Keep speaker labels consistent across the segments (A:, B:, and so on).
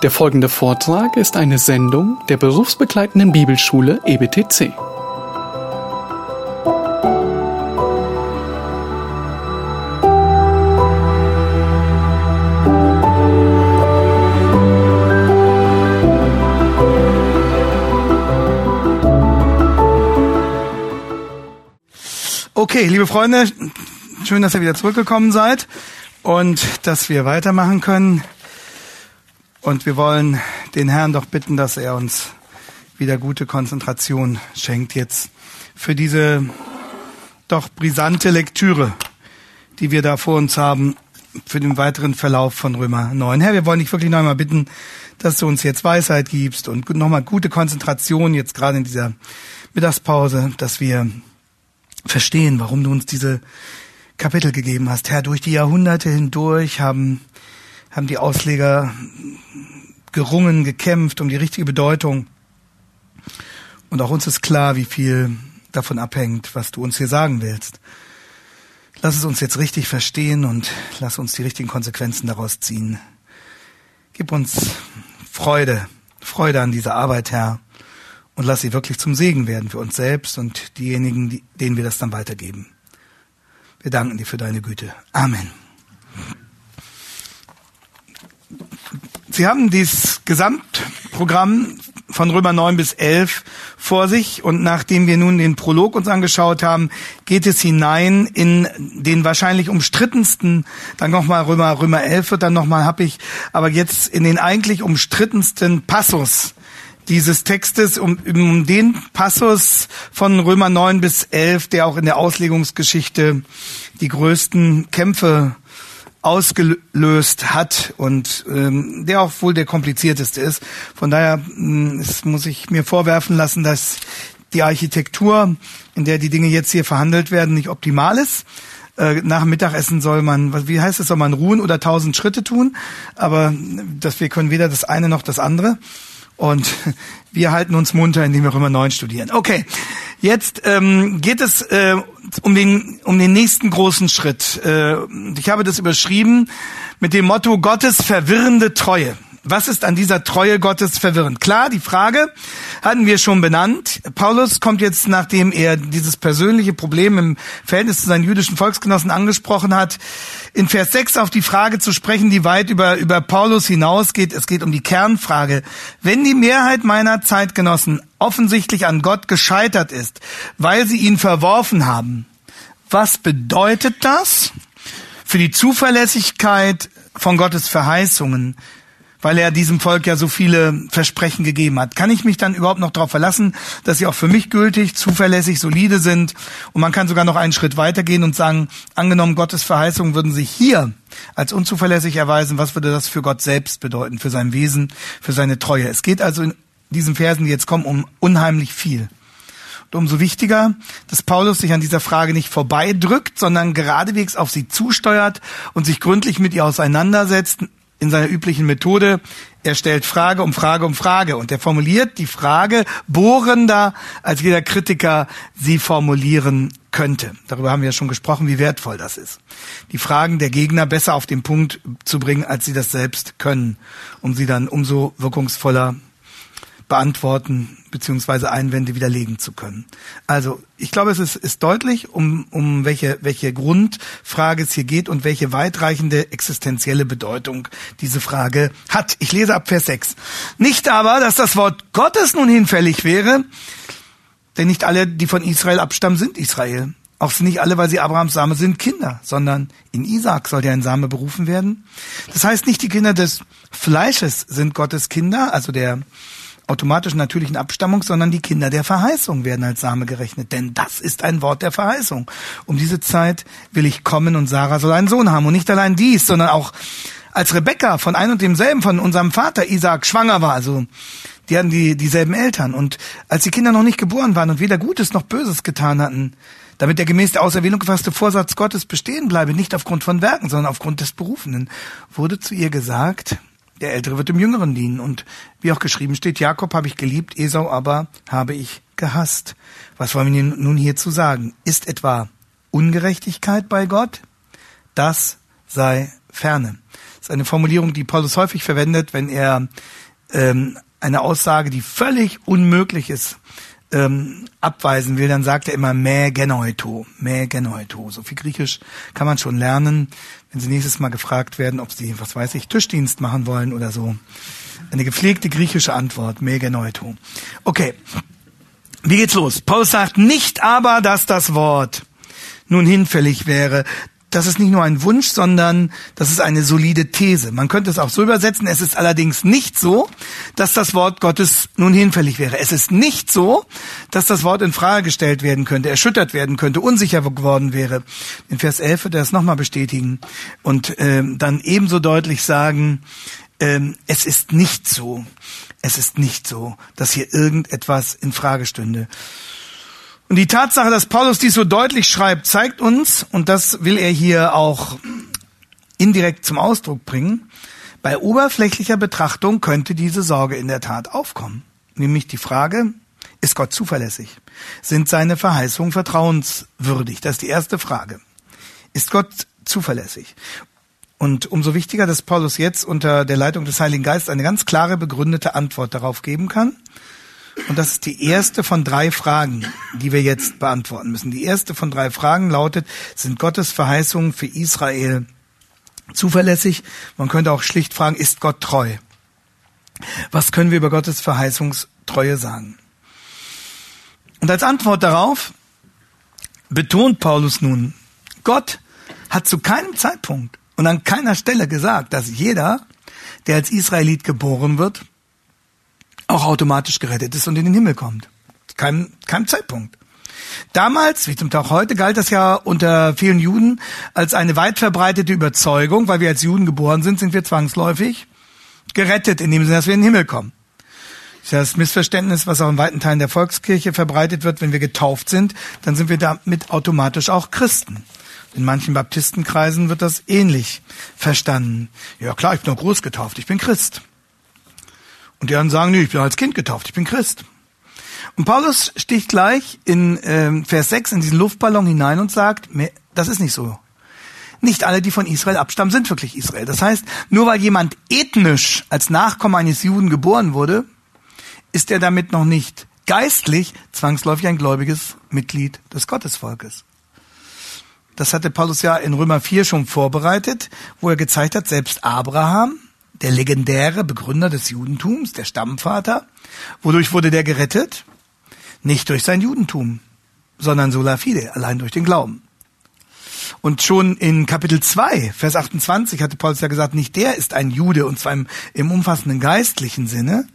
A: Der folgende Vortrag ist eine Sendung der berufsbegleitenden Bibelschule EBTC.
B: Okay, liebe Freunde, schön, dass ihr wieder zurückgekommen seid und dass wir weitermachen können. Und wir wollen den Herrn doch bitten, dass er uns wieder gute Konzentration schenkt jetzt für diese doch brisante Lektüre, die wir da vor uns haben, für den weiteren Verlauf von Römer 9. Herr, wir wollen dich wirklich nochmal bitten, dass du uns jetzt Weisheit gibst und nochmal gute Konzentration jetzt gerade in dieser Mittagspause, dass wir verstehen, warum du uns diese Kapitel gegeben hast. Herr, durch die Jahrhunderte hindurch haben, haben die Ausleger gerungen, gekämpft um die richtige Bedeutung. Und auch uns ist klar, wie viel davon abhängt, was du uns hier sagen willst. Lass es uns jetzt richtig verstehen und lass uns die richtigen Konsequenzen daraus ziehen. Gib uns Freude, Freude an dieser Arbeit, Herr, und lass sie wirklich zum Segen werden für uns selbst und diejenigen, denen wir das dann weitergeben. Wir danken dir für deine Güte. Amen. Sie haben dieses Gesamtprogramm von Römer 9 bis 11 vor sich. Und nachdem wir nun den Prolog uns angeschaut haben, geht es hinein in den wahrscheinlich umstrittensten, dann nochmal Römer, Römer 11 wird dann nochmal, hab ich, aber jetzt in den eigentlich umstrittensten Passus dieses Textes, um, um den Passus von Römer 9 bis 11, der auch in der Auslegungsgeschichte die größten Kämpfe ausgelöst hat und ähm, der auch wohl der komplizierteste ist. Von daher ähm, muss ich mir vorwerfen lassen, dass die Architektur, in der die Dinge jetzt hier verhandelt werden, nicht optimal ist. Äh, nach Mittagessen soll man, wie heißt es, soll man ruhen oder tausend Schritte tun, aber dass wir können weder das eine noch das andere. Und wir halten uns munter, indem wir Römer 9 studieren. Okay, jetzt ähm, geht es äh, um, den, um den nächsten großen Schritt. Äh, ich habe das überschrieben mit dem Motto Gottes verwirrende Treue. Was ist an dieser Treue Gottes verwirrend? Klar, die Frage hatten wir schon benannt. Paulus kommt jetzt, nachdem er dieses persönliche Problem im Verhältnis zu seinen jüdischen Volksgenossen angesprochen hat, in Vers 6 auf die Frage zu sprechen, die weit über, über Paulus hinausgeht. Es geht um die Kernfrage. Wenn die Mehrheit meiner Zeitgenossen offensichtlich an Gott gescheitert ist, weil sie ihn verworfen haben, was bedeutet das für die Zuverlässigkeit von Gottes Verheißungen weil er diesem Volk ja so viele Versprechen gegeben hat. Kann ich mich dann überhaupt noch darauf verlassen, dass sie auch für mich gültig, zuverlässig, solide sind? Und man kann sogar noch einen Schritt weitergehen und sagen, angenommen Gottes Verheißungen würden sich hier als unzuverlässig erweisen, was würde das für Gott selbst bedeuten, für sein Wesen, für seine Treue? Es geht also in diesen Versen, die jetzt kommen, um unheimlich viel. Und umso wichtiger, dass Paulus sich an dieser Frage nicht vorbeidrückt, sondern geradewegs auf sie zusteuert und sich gründlich mit ihr auseinandersetzt, in seiner üblichen Methode. Er stellt Frage um Frage um Frage und er formuliert die Frage bohrender, als jeder Kritiker sie formulieren könnte. Darüber haben wir ja schon gesprochen, wie wertvoll das ist. Die Fragen der Gegner besser auf den Punkt zu bringen, als sie das selbst können, um sie dann umso wirkungsvoller beantworten beziehungsweise Einwände widerlegen zu können. Also ich glaube, es ist, ist deutlich, um, um welche, welche Grundfrage es hier geht und welche weitreichende existenzielle Bedeutung diese Frage hat. Ich lese ab Vers 6. Nicht aber, dass das Wort Gottes nun hinfällig wäre, denn nicht alle, die von Israel abstammen, sind Israel. Auch nicht alle, weil sie Abrahams Same sind, Kinder, sondern in Isaac soll ja ein Same berufen werden. Das heißt, nicht die Kinder des Fleisches sind Gottes Kinder, also der automatischen natürlichen Abstammung, sondern die Kinder der Verheißung werden als Same gerechnet. Denn das ist ein Wort der Verheißung. Um diese Zeit will ich kommen und Sarah soll einen Sohn haben. Und nicht allein dies, sondern auch als Rebekka von ein und demselben, von unserem Vater Isaac schwanger war, also die hatten die, dieselben Eltern. Und als die Kinder noch nicht geboren waren und weder Gutes noch Böses getan hatten, damit der gemäß der Auserwählung gefasste Vorsatz Gottes bestehen bleibe, nicht aufgrund von Werken, sondern aufgrund des Berufenen, wurde zu ihr gesagt, der Ältere wird dem Jüngeren dienen. Und wie auch geschrieben steht, Jakob habe ich geliebt, Esau aber habe ich gehasst. Was wollen wir nun hierzu sagen? Ist etwa Ungerechtigkeit bei Gott? Das sei ferne. Das ist eine Formulierung, die Paulus häufig verwendet, wenn er ähm, eine Aussage, die völlig unmöglich ist, ähm, abweisen will, dann sagt er immer me genoito, me genoito. So viel Griechisch kann man schon lernen, wenn Sie nächstes Mal gefragt werden, ob Sie, was weiß ich, Tischdienst machen wollen oder so. Eine gepflegte griechische Antwort, me genoito. Okay, wie geht's los? Paulus sagt nicht aber, dass das Wort nun hinfällig wäre, das ist nicht nur ein Wunsch, sondern das ist eine solide These. Man könnte es auch so übersetzen. Es ist allerdings nicht so, dass das Wort Gottes nun hinfällig wäre. Es ist nicht so, dass das Wort in Frage gestellt werden könnte, erschüttert werden könnte, unsicher geworden wäre. In Vers 11 wird er es nochmal bestätigen und ähm, dann ebenso deutlich sagen, ähm, es ist nicht so. Es ist nicht so, dass hier irgendetwas in Frage stünde. Und die Tatsache, dass Paulus dies so deutlich schreibt, zeigt uns, und das will er hier auch indirekt zum Ausdruck bringen, bei oberflächlicher Betrachtung könnte diese Sorge in der Tat aufkommen. Nämlich die Frage, ist Gott zuverlässig? Sind seine Verheißungen vertrauenswürdig? Das ist die erste Frage. Ist Gott zuverlässig? Und umso wichtiger, dass Paulus jetzt unter der Leitung des Heiligen Geistes eine ganz klare, begründete Antwort darauf geben kann. Und das ist die erste von drei Fragen, die wir jetzt beantworten müssen. Die erste von drei Fragen lautet, sind Gottes Verheißungen für Israel zuverlässig? Man könnte auch schlicht fragen, ist Gott treu? Was können wir über Gottes Verheißungstreue sagen? Und als Antwort darauf betont Paulus nun, Gott hat zu keinem Zeitpunkt und an keiner Stelle gesagt, dass jeder, der als Israelit geboren wird, auch automatisch gerettet ist und in den Himmel kommt. Kein, kein Zeitpunkt. Damals, wie zum Tag heute, galt das ja unter vielen Juden als eine weit verbreitete Überzeugung, weil wir als Juden geboren sind, sind wir zwangsläufig gerettet, in dem Sinne, dass wir in den Himmel kommen. Das ist ja das Missverständnis, was auch in weiten Teilen der Volkskirche verbreitet wird, wenn wir getauft sind, dann sind wir damit automatisch auch Christen. In manchen Baptistenkreisen wird das ähnlich verstanden. Ja klar, ich bin noch groß getauft, ich bin Christ. Und die anderen sagen, nee, ich bin als Kind getauft, ich bin Christ. Und Paulus sticht gleich in ähm, Vers 6 in diesen Luftballon hinein und sagt, das ist nicht so. Nicht alle, die von Israel abstammen, sind wirklich Israel. Das heißt, nur weil jemand ethnisch als Nachkomme eines Juden geboren wurde, ist er damit noch nicht geistlich zwangsläufig ein gläubiges Mitglied des Gottesvolkes. Das hatte Paulus ja in Römer 4 schon vorbereitet, wo er gezeigt hat, selbst Abraham, der legendäre Begründer des Judentums, der Stammvater. Wodurch wurde der gerettet? Nicht durch sein Judentum, sondern sola fide, allein durch den Glauben. Und schon in Kapitel 2, Vers 28 hatte Paulus ja gesagt, nicht der ist ein Jude, und zwar im, im umfassenden geistlichen Sinne,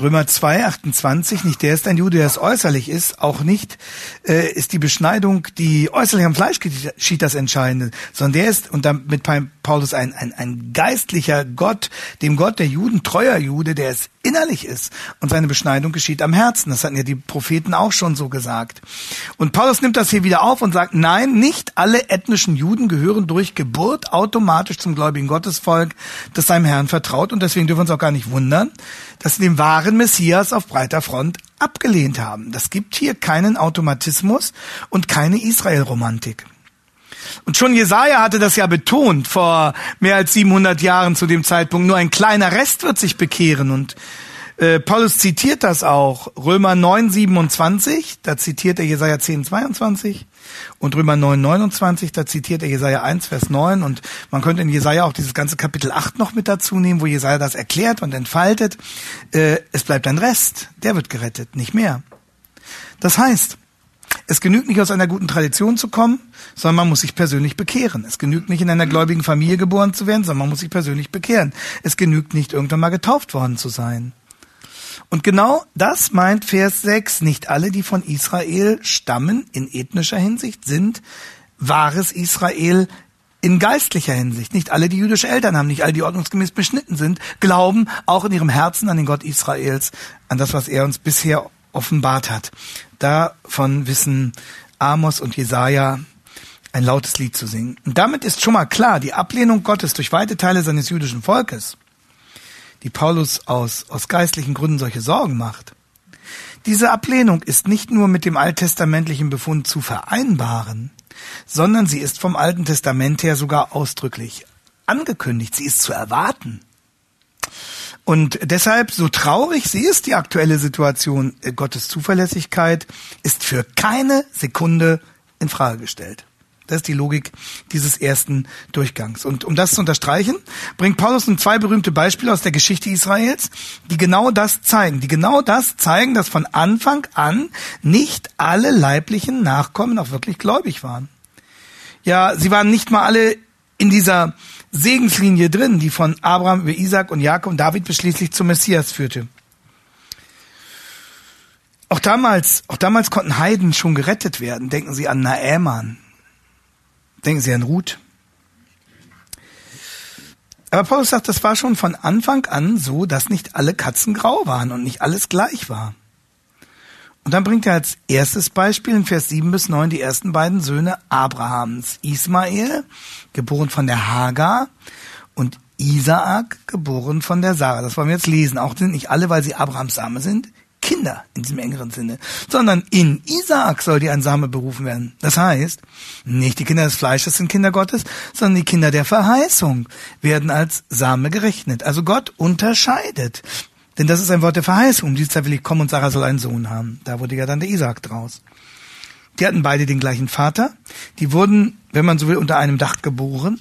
B: Römer 2, 28, nicht der ist ein Jude, der es äußerlich ist, auch nicht äh, ist die Beschneidung, die äußerlich am Fleisch geschieht, das Entscheidende, sondern der ist, und damit Paulus ein, ein, ein geistlicher Gott, dem Gott der Juden, treuer Jude, der es innerlich ist. Und seine Beschneidung geschieht am Herzen. Das hatten ja die Propheten auch schon so gesagt. Und Paulus nimmt das hier wieder auf und sagt, nein, nicht alle ethnischen Juden gehören durch Geburt automatisch zum gläubigen Gottesvolk, das seinem Herrn vertraut. Und deswegen dürfen wir uns auch gar nicht wundern, dass sie den wahren Messias auf breiter Front abgelehnt haben. Das gibt hier keinen Automatismus und keine Israel-Romantik. Und schon Jesaja hatte das ja betont vor mehr als 700 Jahren zu dem Zeitpunkt. Nur ein kleiner Rest wird sich bekehren und äh, Paulus zitiert das auch. Römer 9, 27, da zitiert er Jesaja 10, 22 und Römer 9, 29, da zitiert er Jesaja 1, Vers 9 und man könnte in Jesaja auch dieses ganze Kapitel 8 noch mit dazu nehmen, wo Jesaja das erklärt und entfaltet. Äh, es bleibt ein Rest, der wird gerettet, nicht mehr. Das heißt, es genügt nicht aus einer guten Tradition zu kommen, sondern man muss sich persönlich bekehren. Es genügt nicht in einer gläubigen Familie geboren zu werden, sondern man muss sich persönlich bekehren. Es genügt nicht irgendwann mal getauft worden zu sein. Und genau das meint Vers 6. Nicht alle, die von Israel stammen, in ethnischer Hinsicht, sind wahres Israel in geistlicher Hinsicht. Nicht alle, die jüdische Eltern haben, nicht alle, die ordnungsgemäß beschnitten sind, glauben auch in ihrem Herzen an den Gott Israels, an das, was er uns bisher offenbart hat. Davon wissen Amos und Jesaja ein lautes Lied zu singen. Und damit ist schon mal klar, die Ablehnung Gottes durch weite Teile seines jüdischen Volkes, die Paulus aus, aus geistlichen Gründen solche Sorgen macht, diese Ablehnung ist nicht nur mit dem alttestamentlichen Befund zu vereinbaren, sondern sie ist vom Alten Testament her sogar ausdrücklich angekündigt. Sie ist zu erwarten. Und deshalb, so traurig sie ist, die aktuelle Situation, äh, Gottes Zuverlässigkeit ist für keine Sekunde in Frage gestellt. Das ist die Logik dieses ersten Durchgangs. Und um das zu unterstreichen, bringt Paulus nun zwei berühmte Beispiele aus der Geschichte Israels, die genau das zeigen, die genau das zeigen, dass von Anfang an nicht alle leiblichen Nachkommen auch wirklich gläubig waren. Ja, sie waren nicht mal alle in dieser Segenslinie drin, die von Abraham über Isaac und Jakob und David bis schließlich zum Messias führte. Auch damals, auch damals konnten Heiden schon gerettet werden. Denken Sie an Naeman, Denken Sie an Ruth. Aber Paulus sagt, das war schon von Anfang an so, dass nicht alle Katzen grau waren und nicht alles gleich war. Und dann bringt er als erstes Beispiel in Vers 7 bis 9 die ersten beiden Söhne Abrahams. Ismael, geboren von der Hagar, und Isaak, geboren von der Sarah. Das wollen wir jetzt lesen. Auch sind nicht alle, weil sie Abrahams Same sind, Kinder in diesem engeren Sinne, sondern in Isaak soll die ein Same berufen werden. Das heißt, nicht die Kinder des Fleisches sind Kinder Gottes, sondern die Kinder der Verheißung werden als Same gerechnet. Also Gott unterscheidet. Denn das ist ein Wort der Verheißung. Um diese Zeit will ich kommen und Sarah soll einen Sohn haben. Da wurde ja dann der Isaak draus. Die hatten beide den gleichen Vater. Die wurden, wenn man so will, unter einem Dach geboren.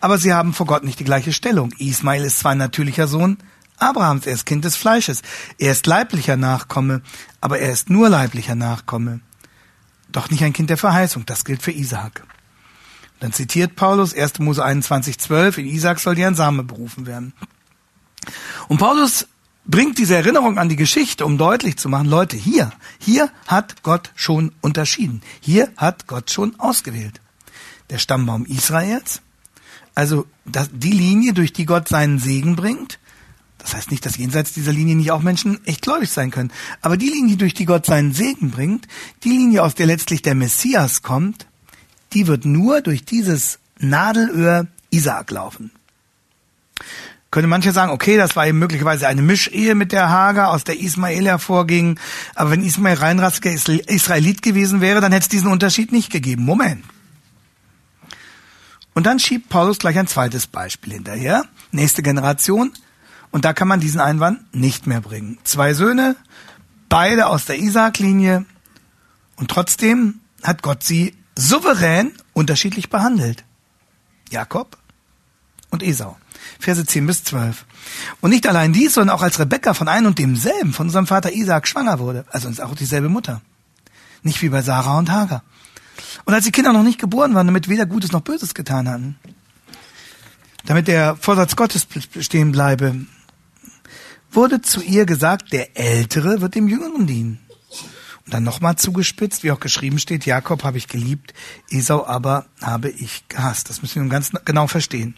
B: Aber sie haben vor Gott nicht die gleiche Stellung. Ismail ist zwar ein natürlicher Sohn, Abrahams, er ist Kind des Fleisches. Er ist leiblicher Nachkomme, aber er ist nur leiblicher Nachkomme. Doch nicht ein Kind der Verheißung, das gilt für Isaak. Dann zitiert Paulus 1. Mose 21, 12, in Isaak soll dir ein Same berufen werden. Und Paulus bringt diese Erinnerung an die Geschichte, um deutlich zu machen, Leute, hier, hier hat Gott schon unterschieden. Hier hat Gott schon ausgewählt. Der Stammbaum Israels, also das, die Linie, durch die Gott seinen Segen bringt, das heißt nicht, dass jenseits dieser Linie nicht auch Menschen echt gläubig sein können. Aber die Linie, durch die Gott seinen Segen bringt, die Linie, aus der letztlich der Messias kommt, die wird nur durch dieses Nadelöhr Isaak laufen. Könnte manche sagen, okay, das war eben möglicherweise eine Mischehe mit der Hager, aus der Ismael hervorging. Aber wenn Ismael reinrassiger Israelit gewesen wäre, dann hätte es diesen Unterschied nicht gegeben. Moment. Und dann schiebt Paulus gleich ein zweites Beispiel hinterher. Nächste Generation, und da kann man diesen Einwand nicht mehr bringen. Zwei Söhne, beide aus der Isaak-Linie. Und trotzdem hat Gott sie souverän unterschiedlich behandelt. Jakob und Esau. Verse 10 bis 12. Und nicht allein dies, sondern auch als Rebekka von einem und demselben, von unserem Vater Isaak schwanger wurde. Also uns auch dieselbe Mutter. Nicht wie bei Sarah und Hagar. Und als die Kinder noch nicht geboren waren, damit weder Gutes noch Böses getan hatten. Damit der Vorsatz Gottes bestehen bleibe, wurde zu ihr gesagt, der Ältere wird dem Jüngeren dienen. Und dann nochmal zugespitzt, wie auch geschrieben steht, Jakob habe ich geliebt, Esau aber habe ich gehasst. Das müssen wir nun ganz genau verstehen.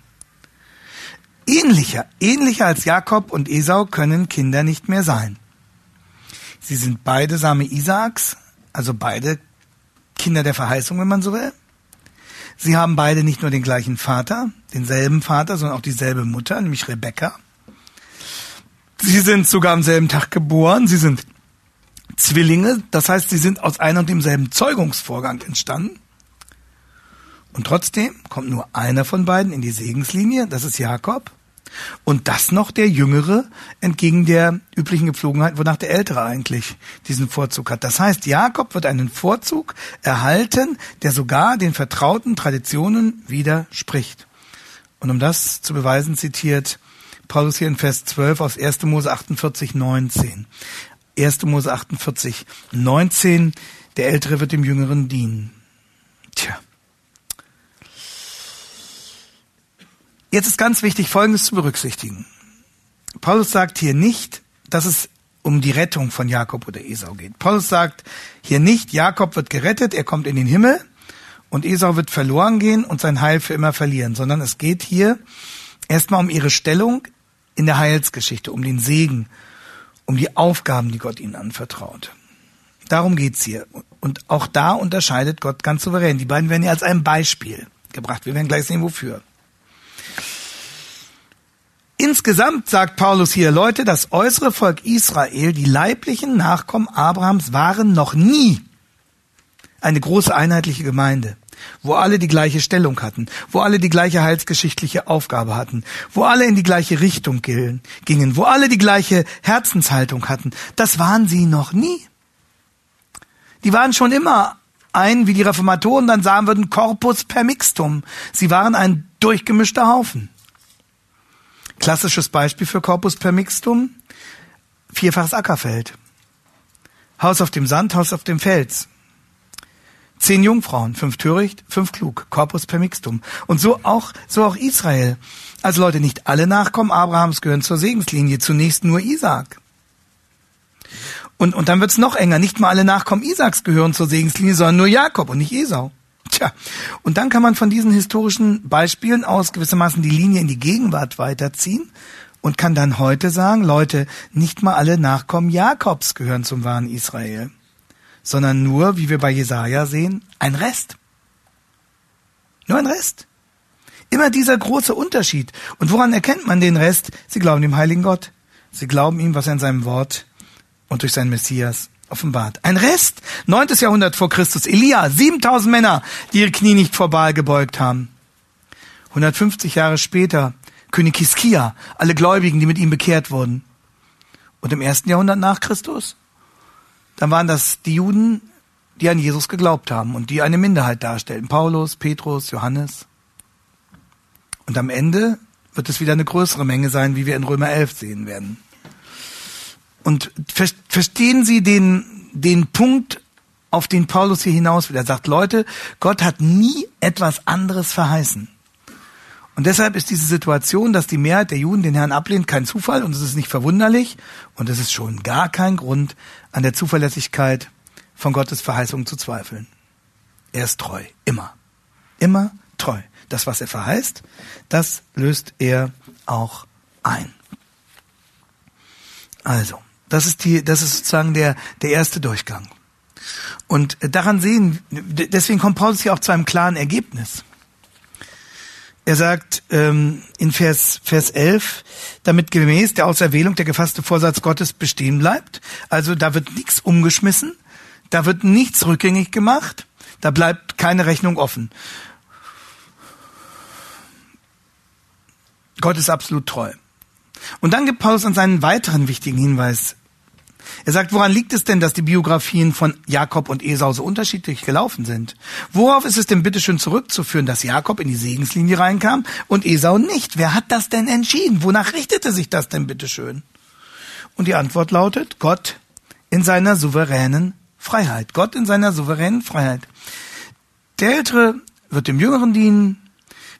B: Ähnlicher, ähnlicher als Jakob und Esau können Kinder nicht mehr sein. Sie sind beide Same Isaaks, also beide Kinder der Verheißung, wenn man so will. Sie haben beide nicht nur den gleichen Vater, denselben Vater, sondern auch dieselbe Mutter, nämlich Rebekka. Sie sind sogar am selben Tag geboren. Sie sind Zwillinge. Das heißt, sie sind aus einem und demselben Zeugungsvorgang entstanden. Und trotzdem kommt nur einer von beiden in die Segenslinie. Das ist Jakob. Und das noch der Jüngere entgegen der üblichen Gepflogenheit, wonach der Ältere eigentlich diesen Vorzug hat. Das heißt, Jakob wird einen Vorzug erhalten, der sogar den vertrauten Traditionen widerspricht. Und um das zu beweisen, zitiert Paulus hier in Vers 12 aus 1. Mose 48, 19. 1. Mose 48, 19. Der Ältere wird dem Jüngeren dienen. Tja. Jetzt ist ganz wichtig, Folgendes zu berücksichtigen. Paulus sagt hier nicht, dass es um die Rettung von Jakob oder Esau geht. Paulus sagt hier nicht, Jakob wird gerettet, er kommt in den Himmel und Esau wird verloren gehen und sein Heil für immer verlieren, sondern es geht hier erstmal um ihre Stellung in der Heilsgeschichte, um den Segen, um die Aufgaben, die Gott ihnen anvertraut. Darum geht's hier. Und auch da unterscheidet Gott ganz souverän. Die beiden werden ja als ein Beispiel gebracht. Wir werden gleich sehen, wofür. Insgesamt sagt Paulus hier, Leute, das äußere Volk Israel, die leiblichen Nachkommen Abrahams waren noch nie eine große einheitliche Gemeinde. wo alle die gleiche Stellung hatten, wo alle die gleiche heilsgeschichtliche Aufgabe hatten, wo alle in die gleiche Richtung gingen, wo alle die gleiche Herzenshaltung hatten. Das waren sie noch nie. Die waren schon immer ein, wie die Reformatoren dann sagen würden, Corpus per Mixtum. Sie waren ein durchgemischter Haufen. Klassisches Beispiel für Corpus per Mixtum, vierfaches Ackerfeld. Haus auf dem Sand, Haus auf dem Fels. Zehn Jungfrauen, fünf töricht, fünf klug, Corpus per Mixtum. Und so auch, so auch Israel. Also Leute, nicht alle Nachkommen Abrahams gehören zur Segenslinie, zunächst nur Isaac. Und, und dann wird's noch enger. Nicht mal alle Nachkommen Isaaks gehören zur Segenslinie, sondern nur Jakob und nicht Esau. Tja, und dann kann man von diesen historischen Beispielen aus gewissermaßen die Linie in die Gegenwart weiterziehen und kann dann heute sagen, Leute, nicht mal alle Nachkommen Jakobs gehören zum wahren Israel, sondern nur, wie wir bei Jesaja sehen, ein Rest. Nur ein Rest. Immer dieser große Unterschied. Und woran erkennt man den Rest? Sie glauben dem heiligen Gott. Sie glauben ihm, was er in seinem Wort und durch seinen Messias offenbart. Ein Rest, neuntes Jahrhundert vor Christus, Elia, 7000 Männer, die ihre Knie nicht vor Baal gebeugt haben. 150 Jahre später, König Hiskia, alle Gläubigen, die mit ihm bekehrt wurden. Und im ersten Jahrhundert nach Christus, dann waren das die Juden, die an Jesus geglaubt haben und die eine Minderheit darstellten. Paulus, Petrus, Johannes. Und am Ende wird es wieder eine größere Menge sein, wie wir in Römer 11 sehen werden. Und verstehen Sie den, den Punkt, auf den Paulus hier hinaus will. Er sagt, Leute, Gott hat nie etwas anderes verheißen. Und deshalb ist diese Situation, dass die Mehrheit der Juden den Herrn ablehnt, kein Zufall und es ist nicht verwunderlich und es ist schon gar kein Grund, an der Zuverlässigkeit von Gottes Verheißung zu zweifeln. Er ist treu, immer. Immer treu. Das, was er verheißt, das löst er auch ein. Also, das ist die, das ist sozusagen der, der erste Durchgang. Und daran sehen, deswegen kommt Paulus hier auch zu einem klaren Ergebnis. Er sagt ähm, in Vers, Vers 11, damit gemäß der Auserwählung der gefasste Vorsatz Gottes bestehen bleibt. Also da wird nichts umgeschmissen, da wird nichts rückgängig gemacht, da bleibt keine Rechnung offen. Gott ist absolut treu. Und dann gibt Paulus uns einen weiteren wichtigen Hinweis er sagt, woran liegt es denn, dass die Biografien von Jakob und Esau so unterschiedlich gelaufen sind? Worauf ist es denn bitteschön zurückzuführen, dass Jakob in die Segenslinie reinkam und Esau nicht? Wer hat das denn entschieden? Wonach richtete sich das denn bitteschön? Und die Antwort lautet, Gott in seiner souveränen Freiheit. Gott in seiner souveränen Freiheit. Der Ältere wird dem Jüngeren dienen,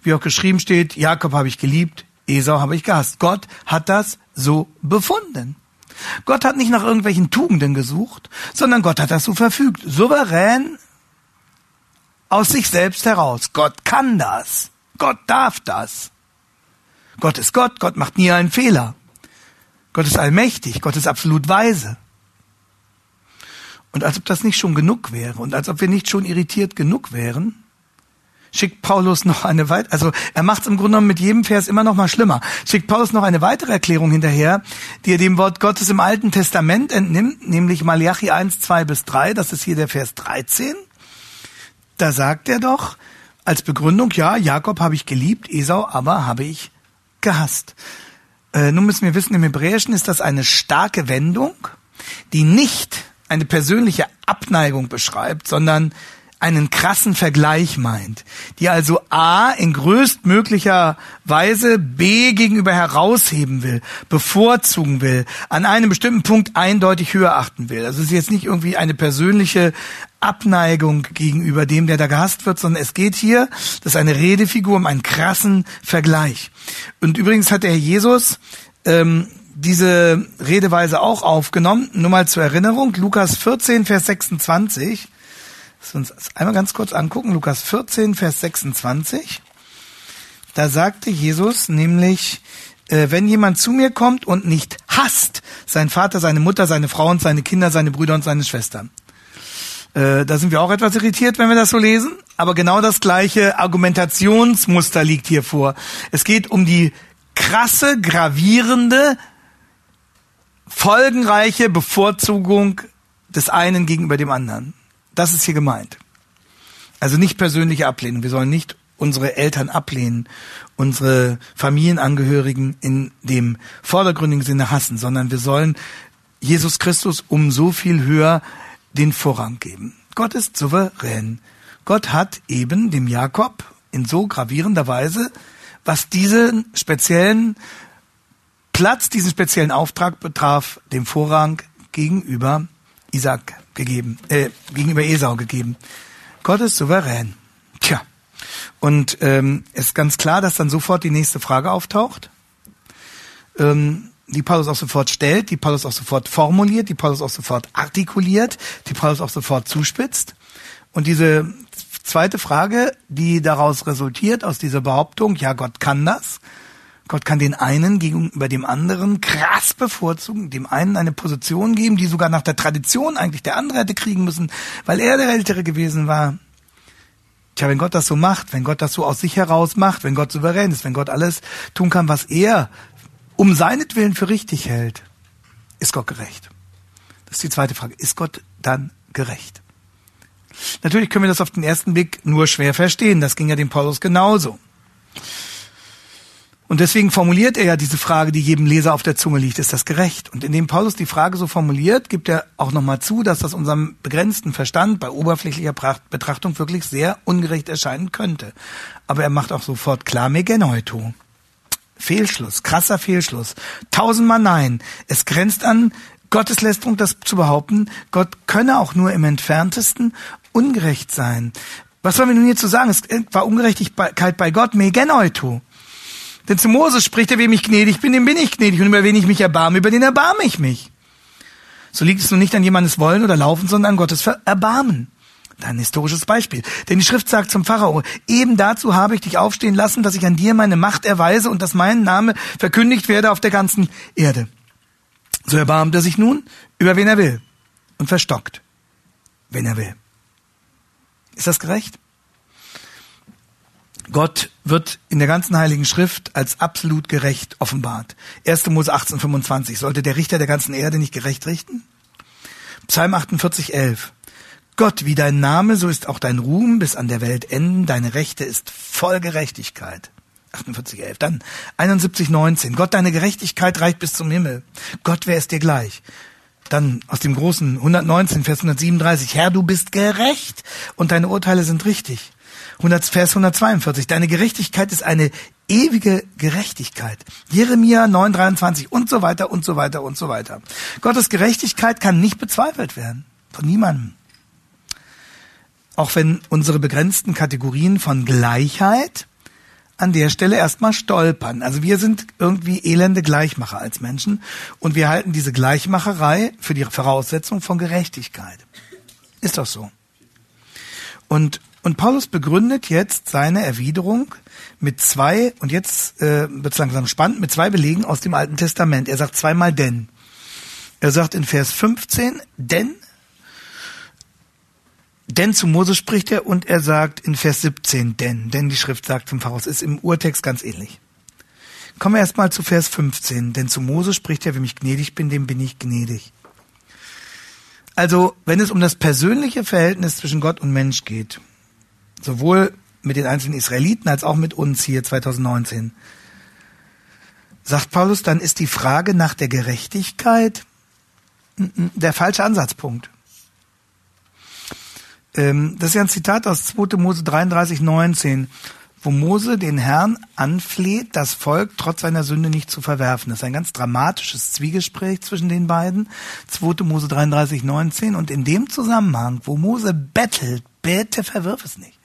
B: wie auch geschrieben steht, Jakob habe ich geliebt, Esau habe ich gehasst. Gott hat das so befunden. Gott hat nicht nach irgendwelchen Tugenden gesucht, sondern Gott hat das so verfügt. Souverän aus sich selbst heraus. Gott kann das. Gott darf das. Gott ist Gott. Gott macht nie einen Fehler. Gott ist allmächtig. Gott ist absolut weise. Und als ob das nicht schon genug wäre und als ob wir nicht schon irritiert genug wären, schickt Paulus noch eine weitere, also er macht es im Grunde genommen mit jedem Vers immer noch mal schlimmer, schickt Paulus noch eine weitere Erklärung hinterher, die er dem Wort Gottes im Alten Testament entnimmt, nämlich Malachi 1, 2 bis 3, das ist hier der Vers 13. Da sagt er doch als Begründung, ja, Jakob habe ich geliebt, Esau aber habe ich gehasst. Äh, nun müssen wir wissen, im Hebräischen ist das eine starke Wendung, die nicht eine persönliche Abneigung beschreibt, sondern einen krassen Vergleich meint, die also A in größtmöglicher Weise B gegenüber herausheben will, bevorzugen will, an einem bestimmten Punkt eindeutig höher achten will. Also es ist jetzt nicht irgendwie eine persönliche Abneigung gegenüber dem, der da gehasst wird, sondern es geht hier, das ist eine Redefigur um einen krassen Vergleich. Und übrigens hat der Herr Jesus ähm, diese Redeweise auch aufgenommen, nur mal zur Erinnerung, Lukas 14, Vers 26. Lass uns einmal ganz kurz angucken, Lukas 14, Vers 26. Da sagte Jesus nämlich, äh, wenn jemand zu mir kommt und nicht hasst, sein Vater, seine Mutter, seine Frau und seine Kinder, seine Brüder und seine Schwestern. Äh, da sind wir auch etwas irritiert, wenn wir das so lesen. Aber genau das gleiche Argumentationsmuster liegt hier vor. Es geht um die krasse, gravierende, folgenreiche Bevorzugung des einen gegenüber dem anderen. Das ist hier gemeint. Also nicht persönliche Ablehnung. Wir sollen nicht unsere Eltern ablehnen, unsere Familienangehörigen in dem vordergründigen Sinne hassen, sondern wir sollen Jesus Christus um so viel höher den Vorrang geben. Gott ist souverän. Gott hat eben dem Jakob in so gravierender Weise, was diesen speziellen Platz, diesen speziellen Auftrag betraf, dem Vorrang gegenüber Isaac gegeben, äh, gegenüber Esau gegeben. Gott ist souverän. Tja. Und ähm, ist ganz klar, dass dann sofort die nächste Frage auftaucht, ähm, die Paulus auch sofort stellt, die Paulus auch sofort formuliert, die Paulus auch sofort artikuliert, die Paulus auch sofort zuspitzt. Und diese zweite Frage, die daraus resultiert, aus dieser Behauptung, ja, Gott kann das, Gott kann den einen gegenüber dem anderen krass bevorzugen, dem einen eine Position geben, die sogar nach der Tradition eigentlich der andere hätte kriegen müssen, weil er der Ältere gewesen war. Tja, wenn Gott das so macht, wenn Gott das so aus sich heraus macht, wenn Gott souverän ist, wenn Gott alles tun kann, was er um seinetwillen für richtig hält, ist Gott gerecht? Das ist die zweite Frage. Ist Gott dann gerecht? Natürlich können wir das auf den ersten Blick nur schwer verstehen. Das ging ja dem Paulus genauso. Und deswegen formuliert er ja diese Frage, die jedem Leser auf der Zunge liegt, ist das gerecht? Und indem Paulus die Frage so formuliert, gibt er auch nochmal zu, dass das unserem begrenzten Verstand bei oberflächlicher Betrachtung wirklich sehr ungerecht erscheinen könnte. Aber er macht auch sofort klar, Megenoito. Fehlschluss, krasser Fehlschluss. Tausendmal nein. Es grenzt an Gotteslästerung, das zu behaupten, Gott könne auch nur im entferntesten ungerecht sein. Was sollen wir nun hierzu sagen? Es war Ungerechtigkeit bei Gott, Megenoito. Denn zu Moses spricht er, wem ich gnädig bin, dem bin ich gnädig. Und über wen ich mich erbarme, über den erbarme ich mich. So liegt es nun nicht an jemandes Wollen oder Laufen, sondern an Gottes Erbarmen. Ein historisches Beispiel. Denn die Schrift sagt zum Pharao, eben dazu habe ich dich aufstehen lassen, dass ich an dir meine Macht erweise und dass mein Name verkündigt werde auf der ganzen Erde. So erbarmt er sich nun über wen er will und verstockt, wenn er will. Ist das gerecht? Gott wird in der ganzen Heiligen Schrift als absolut gerecht offenbart. 1. Mose 18, 25. Sollte der Richter der ganzen Erde nicht gerecht richten? Psalm 48, 11. Gott, wie dein Name, so ist auch dein Ruhm bis an der Welt enden. Deine Rechte ist voll Gerechtigkeit. 48, 11. Dann 71, 19. Gott, deine Gerechtigkeit reicht bis zum Himmel. Gott, wer ist dir gleich? Dann aus dem großen 119, Vers 137. Herr, du bist gerecht und deine Urteile sind richtig. 100, Vers 142. Deine Gerechtigkeit ist eine ewige Gerechtigkeit. Jeremia 9,23 und so weiter und so weiter und so weiter. Gottes Gerechtigkeit kann nicht bezweifelt werden. Von niemandem. Auch wenn unsere begrenzten Kategorien von Gleichheit an der Stelle erstmal stolpern. Also wir sind irgendwie elende Gleichmacher als Menschen und wir halten diese Gleichmacherei für die Voraussetzung von Gerechtigkeit. Ist doch so. Und und Paulus begründet jetzt seine Erwiderung mit zwei, und jetzt äh, wird es langsam spannend, mit zwei Belegen aus dem Alten Testament. Er sagt zweimal denn. Er sagt in Vers 15, denn, denn zu Mose spricht er und er sagt in Vers 17, denn, denn die Schrift sagt zum Pharao, ist im Urtext ganz ähnlich. Kommen wir erstmal zu Vers 15, denn zu Mose spricht er, wenn ich gnädig bin, dem bin ich gnädig. Also, wenn es um das persönliche Verhältnis zwischen Gott und Mensch geht, sowohl mit den einzelnen Israeliten als auch mit uns hier 2019. Sagt Paulus, dann ist die Frage nach der Gerechtigkeit der falsche Ansatzpunkt. Ähm, das ist ja ein Zitat aus 2. Mose 33, 19, wo Mose den Herrn anfleht, das Volk trotz seiner Sünde nicht zu verwerfen. Das ist ein ganz dramatisches Zwiegespräch zwischen den beiden. 2. Mose 33, 19. Und in dem Zusammenhang, wo Mose bettelt, bitte verwirf es nicht.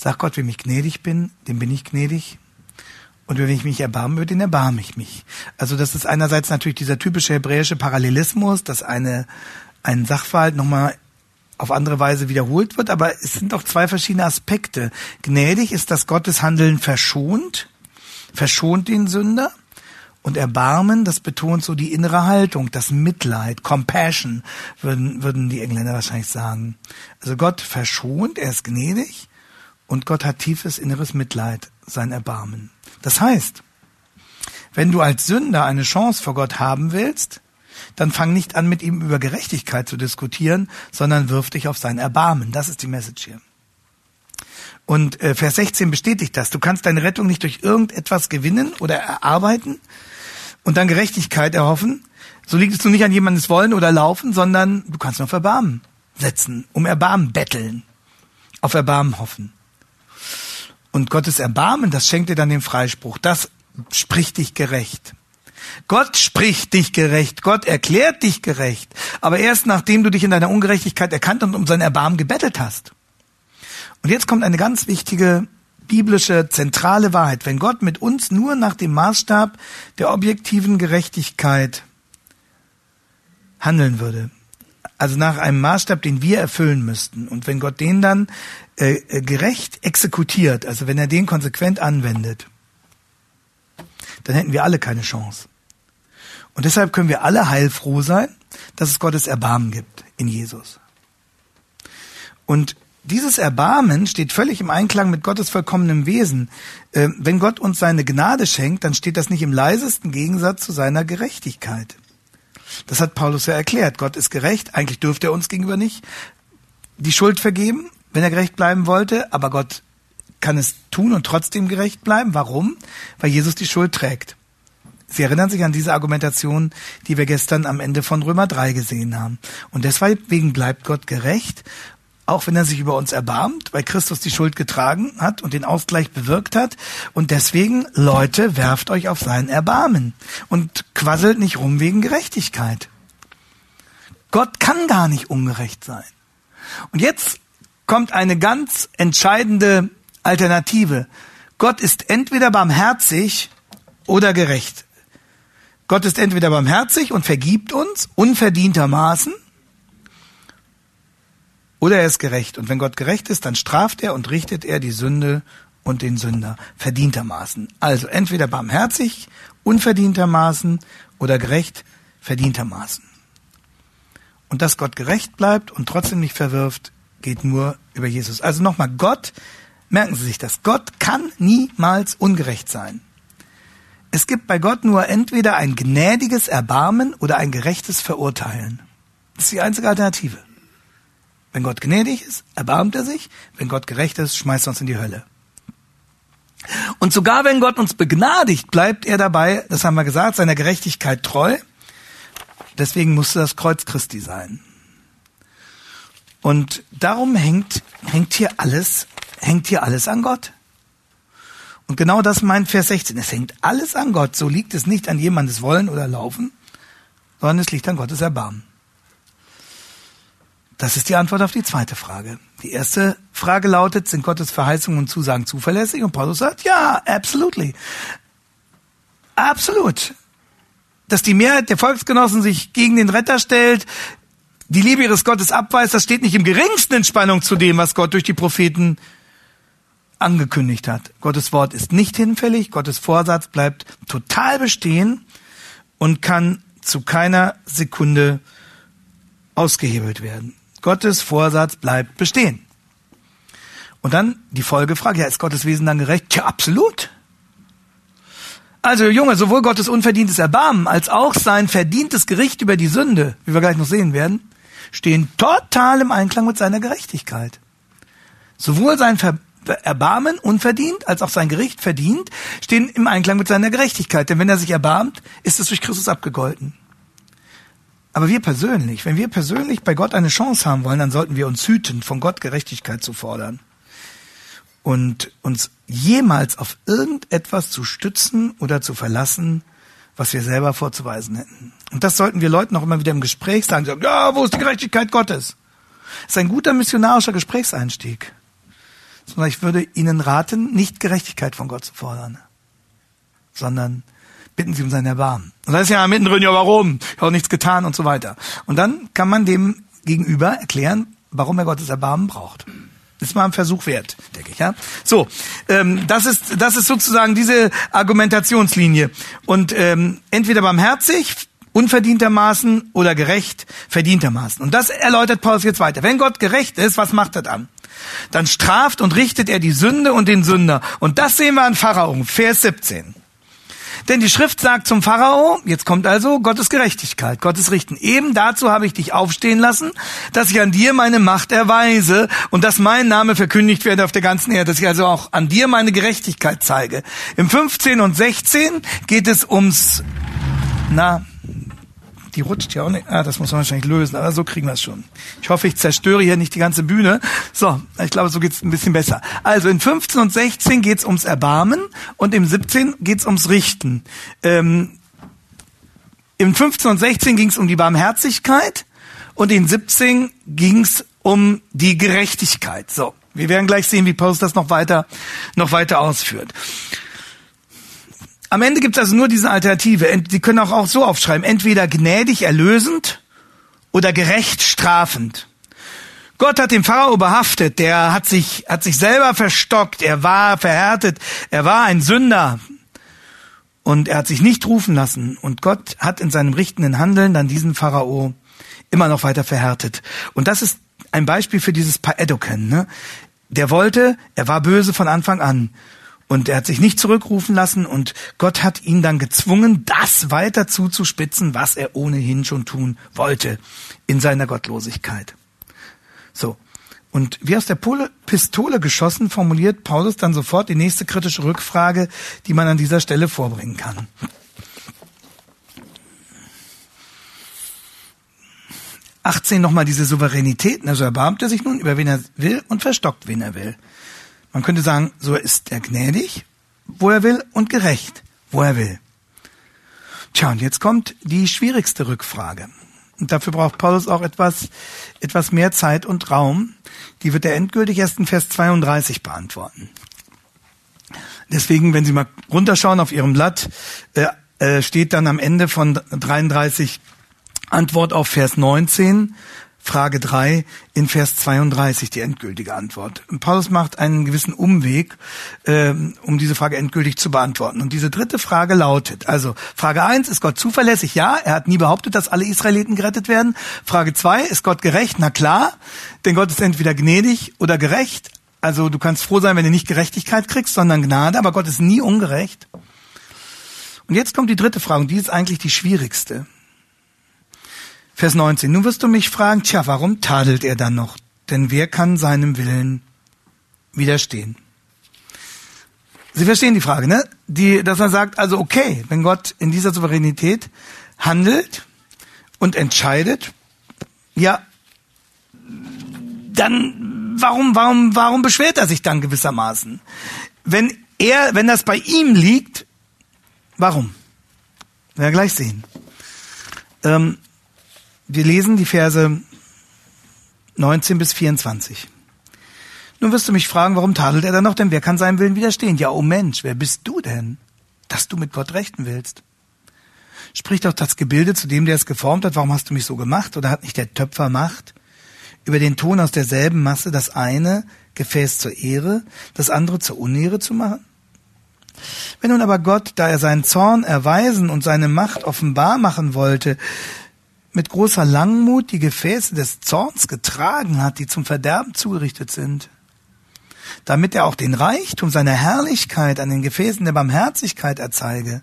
B: Sag Gott, wenn ich gnädig bin, dem bin ich gnädig. Und wenn ich mich erbarmen würde, den erbarme ich mich. Also das ist einerseits natürlich dieser typische hebräische Parallelismus, dass eine, ein Sachverhalt nochmal auf andere Weise wiederholt wird, aber es sind doch zwei verschiedene Aspekte. Gnädig ist, dass Gottes Handeln verschont, verschont den Sünder. Und Erbarmen, das betont so die innere Haltung, das Mitleid, Compassion, würden, würden die Engländer wahrscheinlich sagen. Also Gott verschont, er ist gnädig und Gott hat tiefes inneres Mitleid, sein Erbarmen. Das heißt, wenn du als Sünder eine Chance vor Gott haben willst, dann fang nicht an, mit ihm über Gerechtigkeit zu diskutieren, sondern wirf dich auf sein Erbarmen. Das ist die Message hier. Und äh, Vers 16 bestätigt das. Du kannst deine Rettung nicht durch irgendetwas gewinnen oder erarbeiten und dann Gerechtigkeit erhoffen. So liegt es nun nicht an jemandes Wollen oder Laufen, sondern du kannst nur auf Erbarmen setzen, um Erbarmen betteln, auf Erbarmen hoffen. Und Gottes Erbarmen, das schenkt dir dann den Freispruch. Das spricht dich gerecht. Gott spricht dich gerecht, Gott erklärt dich gerecht, aber erst nachdem du dich in deiner Ungerechtigkeit erkannt und um sein Erbarmen gebettelt hast. Und jetzt kommt eine ganz wichtige biblische zentrale Wahrheit. Wenn Gott mit uns nur nach dem Maßstab der objektiven Gerechtigkeit handeln würde, also nach einem Maßstab, den wir erfüllen müssten, und wenn Gott den dann äh gerecht exekutiert, also wenn er den konsequent anwendet, dann hätten wir alle keine Chance. Und deshalb können wir alle heilfroh sein, dass es Gottes Erbarmen gibt in Jesus. Und dieses Erbarmen steht völlig im Einklang mit Gottes vollkommenem Wesen. Äh, wenn Gott uns seine Gnade schenkt, dann steht das nicht im leisesten Gegensatz zu seiner Gerechtigkeit. Das hat Paulus ja erklärt. Gott ist gerecht. Eigentlich dürfte er uns gegenüber nicht die Schuld vergeben, wenn er gerecht bleiben wollte. Aber Gott kann es tun und trotzdem gerecht bleiben. Warum? Weil Jesus die Schuld trägt. Sie erinnern sich an diese Argumentation, die wir gestern am Ende von Römer 3 gesehen haben. Und deswegen bleibt Gott gerecht, auch wenn er sich über uns erbarmt, weil Christus die Schuld getragen hat und den Ausgleich bewirkt hat. Und deswegen, Leute, werft euch auf sein Erbarmen und quasselt nicht rum wegen Gerechtigkeit. Gott kann gar nicht ungerecht sein. Und jetzt kommt eine ganz entscheidende Alternative. Gott ist entweder barmherzig oder gerecht. Gott ist entweder barmherzig und vergibt uns unverdientermaßen, oder er ist gerecht. Und wenn Gott gerecht ist, dann straft er und richtet er die Sünde und den Sünder verdientermaßen. Also entweder barmherzig, unverdientermaßen oder gerecht, verdientermaßen. Und dass Gott gerecht bleibt und trotzdem nicht verwirft, geht nur über Jesus. Also nochmal, Gott, merken Sie sich das, Gott kann niemals ungerecht sein. Es gibt bei Gott nur entweder ein gnädiges Erbarmen oder ein gerechtes Verurteilen. Das ist die einzige Alternative. Wenn Gott gnädig ist, erbarmt er sich. Wenn Gott gerecht ist, schmeißt er uns in die Hölle. Und sogar wenn Gott uns begnadigt, bleibt er dabei, das haben wir gesagt, seiner Gerechtigkeit treu. Deswegen musste das Kreuz Christi sein. Und darum hängt, hängt hier alles, hängt hier alles an Gott. Und genau das meint Vers 16. Es hängt alles an Gott. So liegt es nicht an jemandes Wollen oder Laufen, sondern es liegt an Gottes Erbarmen. Das ist die Antwort auf die zweite Frage. Die erste Frage lautet, sind Gottes Verheißungen und Zusagen zuverlässig? Und Paulus sagt, ja, absolutely. Absolut. Dass die Mehrheit der Volksgenossen sich gegen den Retter stellt, die Liebe ihres Gottes abweist, das steht nicht im geringsten in Spannung zu dem, was Gott durch die Propheten angekündigt hat. Gottes Wort ist nicht hinfällig, Gottes Vorsatz bleibt total bestehen und kann zu keiner Sekunde ausgehebelt werden. Gottes Vorsatz bleibt bestehen. Und dann die Folgefrage, ja, ist Gottes Wesen dann gerecht? Tja, absolut. Also Junge, sowohl Gottes unverdientes Erbarmen als auch sein verdientes Gericht über die Sünde, wie wir gleich noch sehen werden, stehen total im Einklang mit seiner Gerechtigkeit. Sowohl sein Ver Erbarmen unverdient als auch sein Gericht verdient stehen im Einklang mit seiner Gerechtigkeit. Denn wenn er sich erbarmt, ist es durch Christus abgegolten. Aber wir persönlich, wenn wir persönlich bei Gott eine Chance haben wollen, dann sollten wir uns hüten, von Gott Gerechtigkeit zu fordern. Und uns jemals auf irgendetwas zu stützen oder zu verlassen, was wir selber vorzuweisen hätten. Und das sollten wir Leuten auch immer wieder im Gespräch sagen. sagen ja, wo ist die Gerechtigkeit Gottes? Das ist ein guter missionarischer Gesprächseinstieg. Sondern ich würde Ihnen raten, nicht Gerechtigkeit von Gott zu fordern, sondern bitten Sie um sein Erbarmen. Und da ist ja mittendrin, ja warum? Ich habe nichts getan und so weiter. Und dann kann man dem gegenüber erklären, warum er Gottes Erbarmen braucht. Ist mal ein Versuch wert, denke ich. Ja. So, ähm, das ist das ist sozusagen diese Argumentationslinie. Und ähm, entweder barmherzig, unverdientermaßen oder gerecht, verdientermaßen. Und das erläutert Paulus jetzt weiter. Wenn Gott gerecht ist, was macht er dann? Dann straft und richtet er die Sünde und den Sünder. Und das sehen wir an Pharao, Vers 17. Denn die Schrift sagt zum Pharao, jetzt kommt also Gottes Gerechtigkeit, Gottes Richten. Eben dazu habe ich dich aufstehen lassen, dass ich an dir meine Macht erweise und dass mein Name verkündigt werde auf der ganzen Erde, dass ich also auch an dir meine Gerechtigkeit zeige. Im 15 und 16 geht es ums, na, die rutscht ja auch nicht. Ah, das muss man wahrscheinlich lösen, aber so kriegen wir es schon. Ich hoffe, ich zerstöre hier nicht die ganze Bühne. So, ich glaube, so geht's ein bisschen besser. Also in 15 und 16 geht's ums Erbarmen und im 17 geht's ums Richten. Ähm, Im 15 und 16 ging's um die Barmherzigkeit und in 17 ging's um die Gerechtigkeit. So, wir werden gleich sehen, wie Paulus das noch weiter, noch weiter ausführt. Am Ende gibt es also nur diese Alternative. Sie können auch, auch so aufschreiben. Entweder gnädig erlösend oder gerecht strafend. Gott hat den Pharao behaftet. Der hat sich, hat sich selber verstockt. Er war verhärtet. Er war ein Sünder. Und er hat sich nicht rufen lassen. Und Gott hat in seinem richtenden Handeln dann diesen Pharao immer noch weiter verhärtet. Und das ist ein Beispiel für dieses Paedoken. Ne? Der wollte, er war böse von Anfang an. Und er hat sich nicht zurückrufen lassen und Gott hat ihn dann gezwungen, das weiter zuzuspitzen, was er ohnehin schon tun wollte in seiner Gottlosigkeit. So. Und wie aus der Pistole geschossen, formuliert Paulus dann sofort die nächste kritische Rückfrage, die man an dieser Stelle vorbringen kann. Achtzehn nochmal diese Souveränität. Also erbarmt er sich nun, über wen er will und verstockt, wen er will. Man könnte sagen, so ist er gnädig, wo er will, und gerecht, wo er will. Tja, und jetzt kommt die schwierigste Rückfrage. Und dafür braucht Paulus auch etwas, etwas mehr Zeit und Raum. Die wird er endgültig erst in Vers 32 beantworten. Deswegen, wenn Sie mal runterschauen auf Ihrem Blatt, äh, äh, steht dann am Ende von 33 Antwort auf Vers 19. Frage 3 in Vers 32 die endgültige Antwort. Paulus macht einen gewissen Umweg, ähm, um diese Frage endgültig zu beantworten. Und diese dritte Frage lautet, also Frage 1, ist Gott zuverlässig? Ja, er hat nie behauptet, dass alle Israeliten gerettet werden. Frage 2, ist Gott gerecht? Na klar, denn Gott ist entweder gnädig oder gerecht. Also du kannst froh sein, wenn du nicht Gerechtigkeit kriegst, sondern Gnade, aber Gott ist nie ungerecht. Und jetzt kommt die dritte Frage, und die ist eigentlich die schwierigste. Vers 19. Nun wirst du mich fragen, tja, warum tadelt er dann noch? Denn wer kann seinem Willen widerstehen? Sie verstehen die Frage, ne? Die, dass er sagt, also okay, wenn Gott in dieser Souveränität handelt und entscheidet, ja, dann warum, warum, warum beschwert er sich dann gewissermaßen? Wenn er, wenn das bei ihm liegt, warum? Werden wir gleich sehen. Ähm, wir lesen die Verse 19 bis 24. Nun wirst du mich fragen, warum tadelt er dann noch? Denn wer kann seinem Willen widerstehen? Ja, oh Mensch, wer bist du denn, dass du mit Gott rechten willst? Spricht doch das Gebilde zu dem, der es geformt hat, warum hast du mich so gemacht? Oder hat nicht der Töpfer Macht, über den Ton aus derselben Masse das eine Gefäß zur Ehre, das andere zur Unehre zu machen? Wenn nun aber Gott, da er seinen Zorn erweisen und seine Macht offenbar machen wollte, mit großer Langmut die Gefäße des Zorns getragen hat, die zum Verderben zugerichtet sind, damit er auch den Reichtum seiner Herrlichkeit an den Gefäßen der Barmherzigkeit erzeige,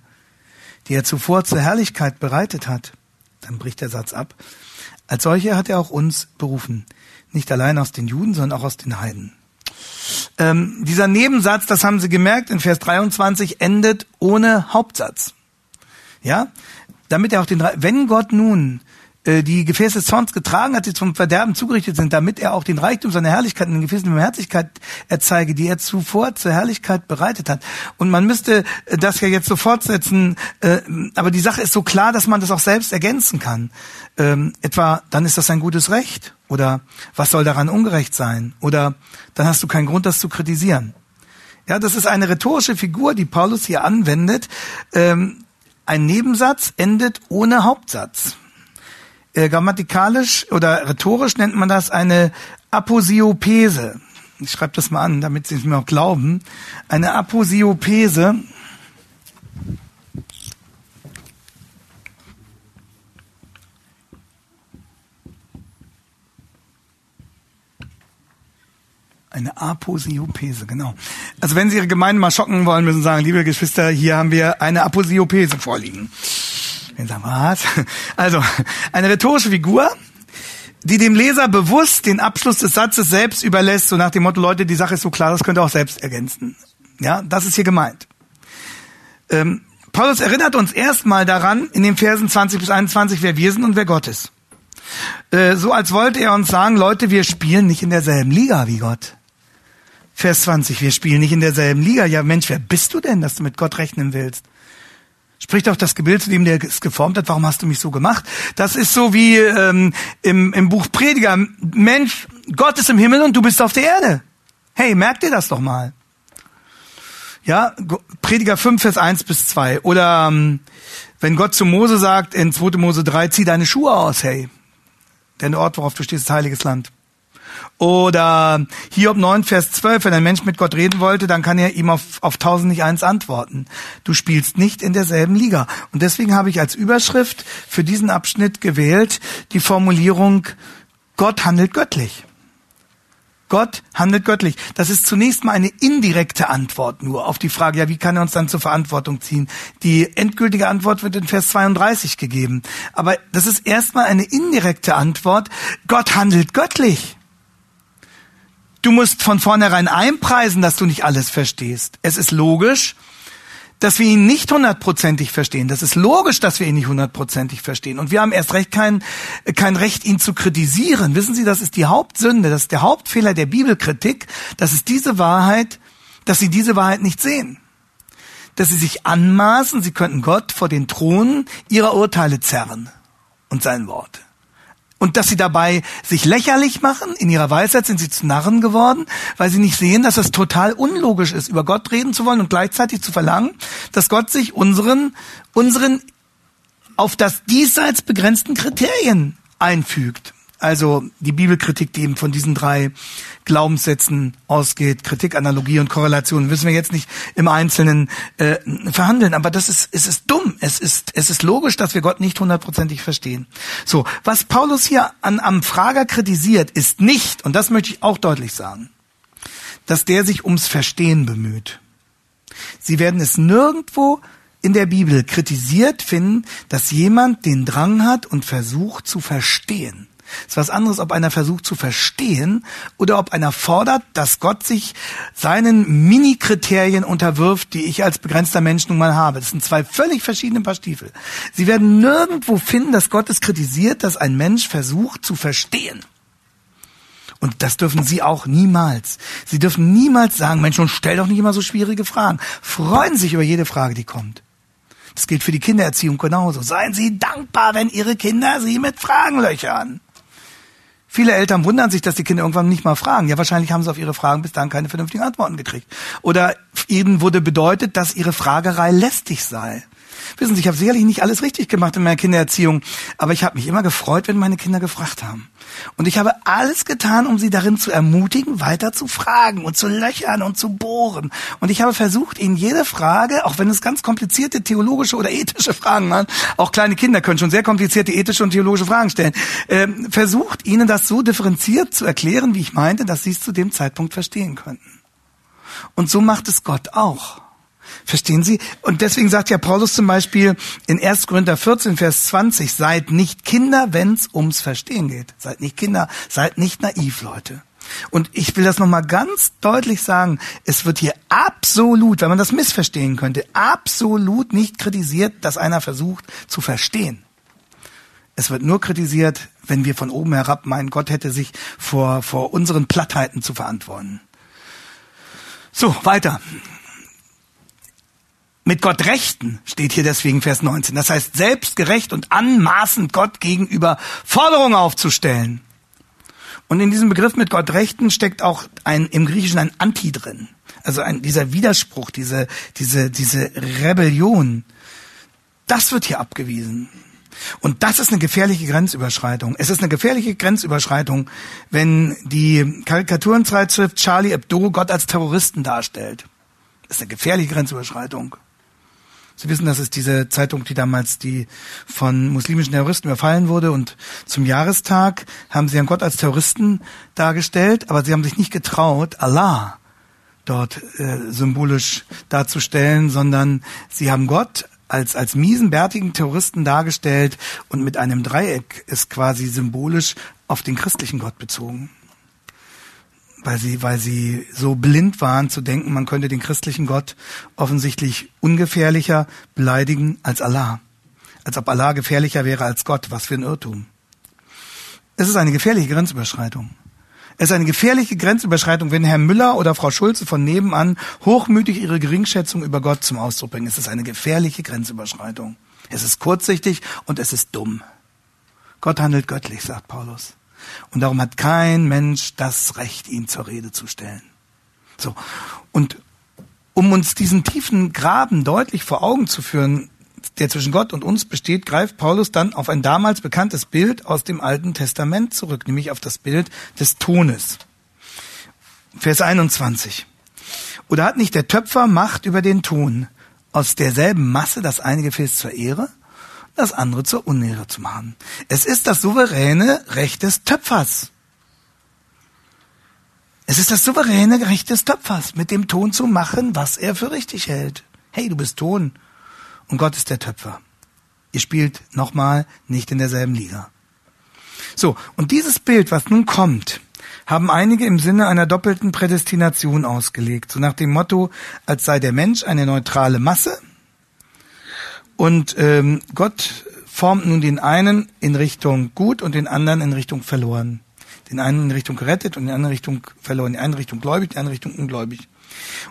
B: die er zuvor zur Herrlichkeit bereitet hat. Dann bricht der Satz ab. Als solche hat er auch uns berufen, nicht allein aus den Juden, sondern auch aus den Heiden. Ähm, dieser Nebensatz, das haben Sie gemerkt, in Vers 23 endet ohne Hauptsatz. Ja, damit er auch den, wenn Gott nun die Gefäße des Zorns getragen hat, die zum Verderben zugerichtet sind, damit er auch den Reichtum seiner Herrlichkeit in den Gefäßen der Barmherzigkeit erzeige, die er zuvor zur Herrlichkeit bereitet hat. Und man müsste äh, das ja jetzt so fortsetzen, äh, aber die Sache ist so klar, dass man das auch selbst ergänzen kann. Ähm, etwa, dann ist das ein gutes Recht. Oder was soll daran ungerecht sein? Oder dann hast du keinen Grund, das zu kritisieren. Ja, das ist eine rhetorische Figur, die Paulus hier anwendet. Ähm, ein Nebensatz endet ohne Hauptsatz. Äh, grammatikalisch oder rhetorisch nennt man das eine Aposiopese. Ich schreibe das mal an, damit Sie es mir auch glauben. Eine Aposiopese Eine Aposiopese, genau. Also wenn Sie Ihre Gemeinde mal schocken wollen, müssen Sie sagen, liebe Geschwister, hier haben wir eine Aposiopese vorliegen. Sie sagen, was? Also, eine rhetorische Figur, die dem Leser bewusst den Abschluss des Satzes selbst überlässt, so nach dem Motto, Leute, die Sache ist so klar, das könnt ihr auch selbst ergänzen. Ja, das ist hier gemeint. Ähm, Paulus erinnert uns erstmal daran, in den Versen 20 bis 21, wer wir sind und wer Gott ist. Äh, so als wollte er uns sagen, Leute, wir spielen nicht in derselben Liga wie Gott. Vers 20, wir spielen nicht in derselben Liga. Ja, Mensch, wer bist du denn, dass du mit Gott rechnen willst? Spricht auch das Gebild zu dem, der es geformt hat, warum hast du mich so gemacht? Das ist so wie ähm, im, im Buch Prediger. Mensch, Gott ist im Himmel und du bist auf der Erde. Hey, merkt ihr das doch mal. Ja, Prediger 5, Vers 1 bis 2. Oder ähm, wenn Gott zu Mose sagt in 2. Mose 3, zieh deine Schuhe aus, hey. Denn der Ort, worauf du stehst, ist heiliges Land. Oder Hiob 9, Vers 12, wenn ein Mensch mit Gott reden wollte, dann kann er ihm auf, auf tausend nicht eins antworten. Du spielst nicht in derselben Liga. Und deswegen habe ich als Überschrift für diesen Abschnitt gewählt die Formulierung, Gott handelt göttlich. Gott handelt göttlich. Das ist zunächst mal eine indirekte Antwort nur auf die Frage, ja, wie kann er uns dann zur Verantwortung ziehen? Die endgültige Antwort wird in Vers 32 gegeben. Aber das ist erstmal eine indirekte Antwort. Gott handelt göttlich. Du musst von vornherein einpreisen, dass du nicht alles verstehst. Es ist logisch, dass wir ihn nicht hundertprozentig verstehen. Das ist logisch, dass wir ihn nicht hundertprozentig verstehen. Und wir haben erst recht kein, kein Recht, ihn zu kritisieren. Wissen Sie, das ist die Hauptsünde, das ist der Hauptfehler der Bibelkritik. Das ist diese Wahrheit, dass sie diese Wahrheit nicht sehen. Dass sie sich anmaßen, sie könnten Gott vor den Thron ihrer Urteile zerren und sein Wort und dass sie dabei sich lächerlich machen. In ihrer Weisheit sind sie zu Narren geworden, weil sie nicht sehen, dass es total unlogisch ist, über Gott reden zu wollen und gleichzeitig zu verlangen, dass Gott sich unseren, unseren auf das diesseits begrenzten Kriterien einfügt. Also die Bibelkritik, die eben von diesen drei Glaubenssätzen ausgeht, Kritik, Analogie und Korrelation, müssen wir jetzt nicht im Einzelnen äh, verhandeln. Aber das ist, es ist dumm. Es ist, es ist logisch, dass wir Gott nicht hundertprozentig verstehen. So, was Paulus hier an, am Frager kritisiert, ist nicht, und das möchte ich auch deutlich sagen, dass der sich ums Verstehen bemüht. Sie werden es nirgendwo in der Bibel kritisiert finden, dass jemand den Drang hat und versucht zu verstehen. Es ist was anderes, ob einer versucht zu verstehen oder ob einer fordert, dass Gott sich seinen Mini-Kriterien unterwirft, die ich als begrenzter Mensch nun mal habe. Das sind zwei völlig verschiedene Paar Stiefel. Sie werden nirgendwo finden, dass Gott es kritisiert, dass ein Mensch versucht zu verstehen. Und das dürfen Sie auch niemals. Sie dürfen niemals sagen, Mensch, und stell doch nicht immer so schwierige Fragen. Freuen sich über jede Frage, die kommt. Das gilt für die Kindererziehung genauso. Seien Sie dankbar, wenn Ihre Kinder Sie mit Fragen löchern. Viele Eltern wundern sich, dass die Kinder irgendwann nicht mal fragen. Ja, wahrscheinlich haben sie auf ihre Fragen bis dahin keine vernünftigen Antworten gekriegt. Oder ihnen wurde bedeutet, dass ihre Fragerei lästig sei. Wissen Sie, ich habe sicherlich nicht alles richtig gemacht in meiner Kindererziehung, aber ich habe mich immer gefreut, wenn meine Kinder gefragt haben. Und ich habe alles getan, um sie darin zu ermutigen, weiter zu fragen und zu löchern und zu bohren. Und ich habe versucht, ihnen jede Frage, auch wenn es ganz komplizierte theologische oder ethische Fragen waren, auch kleine Kinder können schon sehr komplizierte ethische und theologische Fragen stellen, äh, versucht, ihnen das so differenziert zu erklären, wie ich meinte, dass sie es zu dem Zeitpunkt verstehen könnten. Und so macht es Gott auch. Verstehen Sie? Und deswegen sagt ja Paulus zum Beispiel in 1. Korinther 14, Vers 20, seid nicht Kinder, wenn's ums Verstehen geht. Seid nicht Kinder, seid nicht naiv, Leute. Und ich will das nochmal ganz deutlich sagen, es wird hier absolut, wenn man das missverstehen könnte, absolut nicht kritisiert, dass einer versucht zu verstehen. Es wird nur kritisiert, wenn wir von oben herab meinen, Gott hätte sich vor, vor unseren Plattheiten zu verantworten. So, weiter. Mit Gott rechten steht hier deswegen Vers 19. Das heißt, selbstgerecht und anmaßend Gott gegenüber Forderungen aufzustellen. Und in diesem Begriff mit Gott rechten steckt auch ein, im Griechischen ein Anti drin. Also ein, dieser Widerspruch, diese, diese, diese Rebellion. Das wird hier abgewiesen. Und das ist eine gefährliche Grenzüberschreitung. Es ist eine gefährliche Grenzüberschreitung, wenn die Karikaturenzeitschrift Charlie Hebdo Gott als Terroristen darstellt. Das ist eine gefährliche Grenzüberschreitung. Sie wissen, das ist diese Zeitung, die damals die von muslimischen Terroristen überfallen wurde. Und zum Jahrestag haben sie an Gott als Terroristen dargestellt, aber sie haben sich nicht getraut, Allah dort äh, symbolisch darzustellen, sondern sie haben Gott als, als miesen, bärtigen Terroristen dargestellt und mit einem Dreieck ist quasi symbolisch auf den christlichen Gott bezogen weil sie, weil sie so blind waren zu denken, man könnte den christlichen Gott offensichtlich ungefährlicher beleidigen als Allah. Als ob Allah gefährlicher wäre als Gott. Was für ein Irrtum. Es ist eine gefährliche Grenzüberschreitung. Es ist eine gefährliche Grenzüberschreitung, wenn Herr Müller oder Frau Schulze von nebenan hochmütig ihre Geringschätzung über Gott zum Ausdruck bringen. Es ist eine gefährliche Grenzüberschreitung. Es ist kurzsichtig und es ist dumm. Gott handelt göttlich, sagt Paulus. Und darum hat kein Mensch das Recht, ihn zur Rede zu stellen. So. Und um uns diesen tiefen Graben deutlich vor Augen zu führen, der zwischen Gott und uns besteht, greift Paulus dann auf ein damals bekanntes Bild aus dem Alten Testament zurück, nämlich auf das Bild des Tones. Vers 21. Oder hat nicht der Töpfer Macht über den Ton, aus derselben Masse das eine Gefäß zur Ehre das andere zur Unehre zu machen. Es ist das souveräne Recht des Töpfers. Es ist das souveräne Recht des Töpfers, mit dem Ton zu machen, was er für richtig hält. Hey, du bist Ton und Gott ist der Töpfer. Ihr spielt nochmal nicht in derselben Liga. So, und dieses Bild, was nun kommt, haben einige im Sinne einer doppelten Prädestination ausgelegt, so nach dem Motto, als sei der Mensch eine neutrale Masse, und ähm, Gott formt nun den einen in Richtung gut und den anderen in Richtung verloren. Den einen in Richtung gerettet und in die andere Richtung verloren. Die eine Richtung gläubig, die andere Richtung ungläubig.